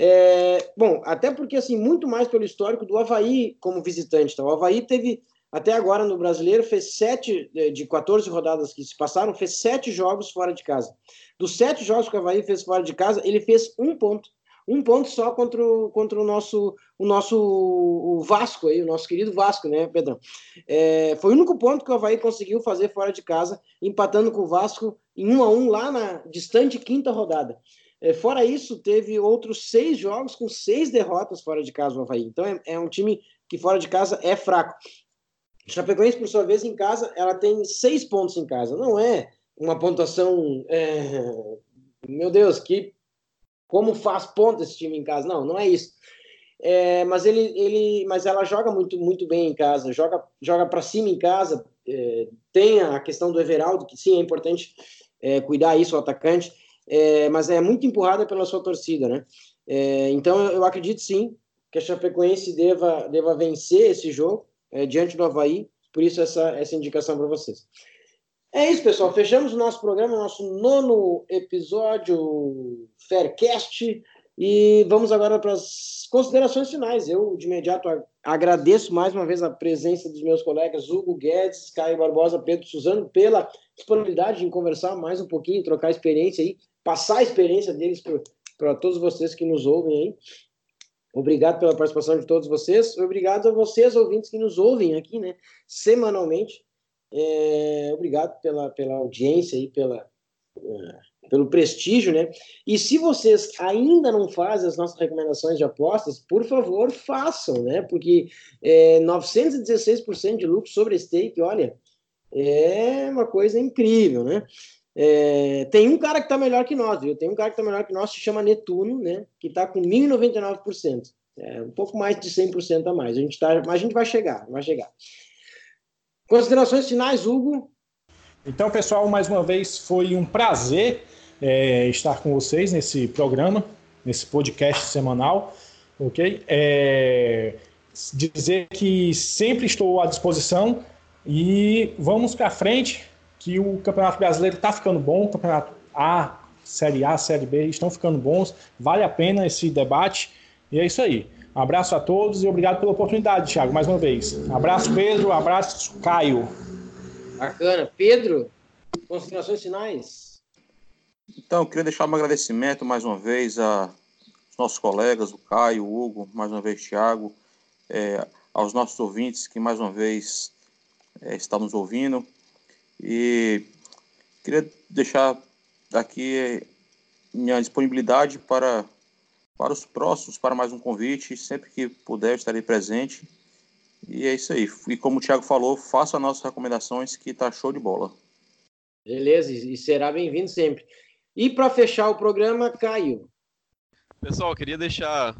É, bom, até porque assim, muito mais pelo histórico do Havaí como visitante. Tá? O Havaí teve até agora no brasileiro, fez sete eh, de 14 rodadas que se passaram, fez sete jogos fora de casa. Dos sete jogos que o Havaí fez fora de casa, ele fez um ponto. Um ponto só contra o, contra o nosso o nosso o Vasco aí, o nosso querido Vasco, né, Pedrão? É, foi o único ponto que o Havaí conseguiu fazer fora de casa, empatando com o Vasco em um a um lá na distante quinta rodada. É, fora isso, teve outros seis jogos com seis derrotas fora de casa o Havaí. Então é, é um time que fora de casa é fraco. Chapecoense, por sua vez, em casa, ela tem seis pontos em casa. Não é uma pontuação. É... Meu Deus, que como faz ponto esse time em casa? Não, não é isso. É, mas ele, ele, mas ela joga muito, muito bem em casa, joga, joga para cima em casa. É, tem a questão do Everaldo, que sim é importante é, cuidar isso o atacante, é, mas é muito empurrada pela sua torcida, né? É, então eu acredito sim que a Chapecoense deva, deva vencer esse jogo é, diante do Havaí, por isso essa, essa indicação para vocês. É isso, pessoal. Fechamos o nosso programa, nosso nono episódio Faircast. E vamos agora para as considerações finais. Eu, de imediato, agradeço mais uma vez a presença dos meus colegas Hugo Guedes, Caio Barbosa, Pedro Suzano, pela disponibilidade de conversar mais um pouquinho, trocar experiência aí, passar a experiência deles para todos vocês que nos ouvem aí. Obrigado pela participação de todos vocês. Obrigado a vocês, ouvintes, que nos ouvem aqui, né, semanalmente. É, obrigado pela, pela audiência e pela, uh, pelo prestígio, né? E se vocês ainda não fazem as nossas recomendações de apostas, por favor, façam, né? Porque é, 916% de lucro sobre stake, olha, é uma coisa incrível, né? É, tem um cara que está melhor que nós, viu? Tem um cara que está melhor que nós, se chama Netuno, né? Que está com 1.099%. É, um pouco mais de 100% a mais. A gente tá, mas a gente vai chegar, vai chegar. Considerações finais, Hugo? Então, pessoal, mais uma vez foi um prazer é, estar com vocês nesse programa, nesse podcast semanal, ok? É, dizer que sempre estou à disposição e vamos para frente que o Campeonato Brasileiro está ficando bom, o Campeonato A, Série A, Série B estão ficando bons, vale a pena esse debate, e é isso aí. Um abraço a todos e obrigado pela oportunidade, Thiago, mais uma vez. Um abraço, Pedro, um abraço, Caio. Bacana. Pedro, considerações finais? Então, eu queria deixar um agradecimento mais uma vez a nossos colegas, o Caio, o Hugo, mais uma vez, Thiago, é, aos nossos ouvintes que mais uma vez é, estão nos ouvindo. E queria deixar aqui minha disponibilidade para, para os próximos, para mais um convite. Sempre que puder, eu estarei presente. E é isso aí. E como o Thiago falou, faça as nossas recomendações, que tá show de bola. Beleza, e será bem-vindo sempre. E para fechar o programa, Caio. Pessoal, queria deixar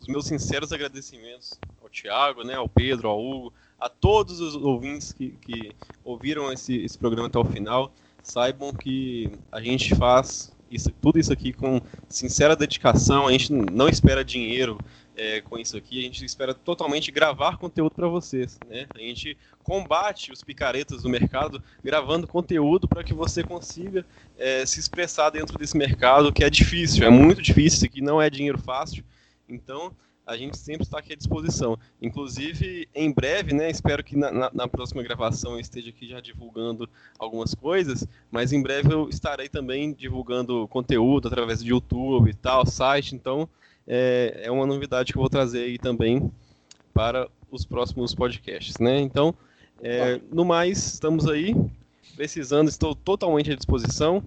os meus sinceros agradecimentos ao Thiago, né, ao Pedro, ao Hugo, a todos os ouvintes que, que ouviram esse, esse programa até o final, saibam que a gente faz isso, tudo isso aqui com sincera dedicação, a gente não espera dinheiro é, com isso aqui, a gente espera totalmente gravar conteúdo para vocês, né? A gente combate os picaretas do mercado gravando conteúdo para que você consiga é, se expressar dentro desse mercado que é difícil, é muito difícil, isso aqui não é dinheiro fácil, então a gente sempre está aqui à disposição. Inclusive, em breve, né, espero que na, na, próxima gravação eu esteja aqui já divulgando algumas coisas, mas em breve eu estarei também divulgando conteúdo através do YouTube e tal, site, então é, é uma novidade que eu vou trazer aí também para os próximos podcasts, né? Então, é, no mais, estamos aí, precisando, estou totalmente à disposição.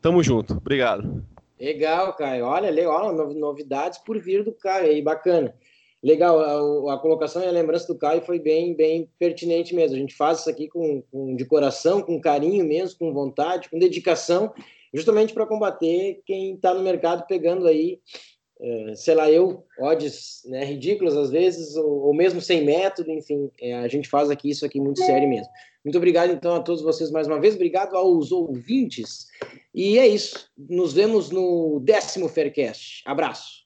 Tamo junto. Obrigado. Legal, Caio. Olha, legal, novidades por vir do Caio aí, bacana. Legal, a, a, colocação e a lembrança do Caio foi bem, bem pertinente mesmo. A gente faz isso aqui com, com de coração, com carinho mesmo, com vontade, com dedicação, justamente para combater quem está no mercado pegando aí, é, sei lá, eu, odds né, ridículas às vezes, ou, ou mesmo sem método, enfim, é, a gente faz aqui isso aqui muito sério mesmo. Muito obrigado, então, a todos vocês mais uma vez. Obrigado aos ouvintes. E é isso. Nos vemos no décimo Faircast. Abraço.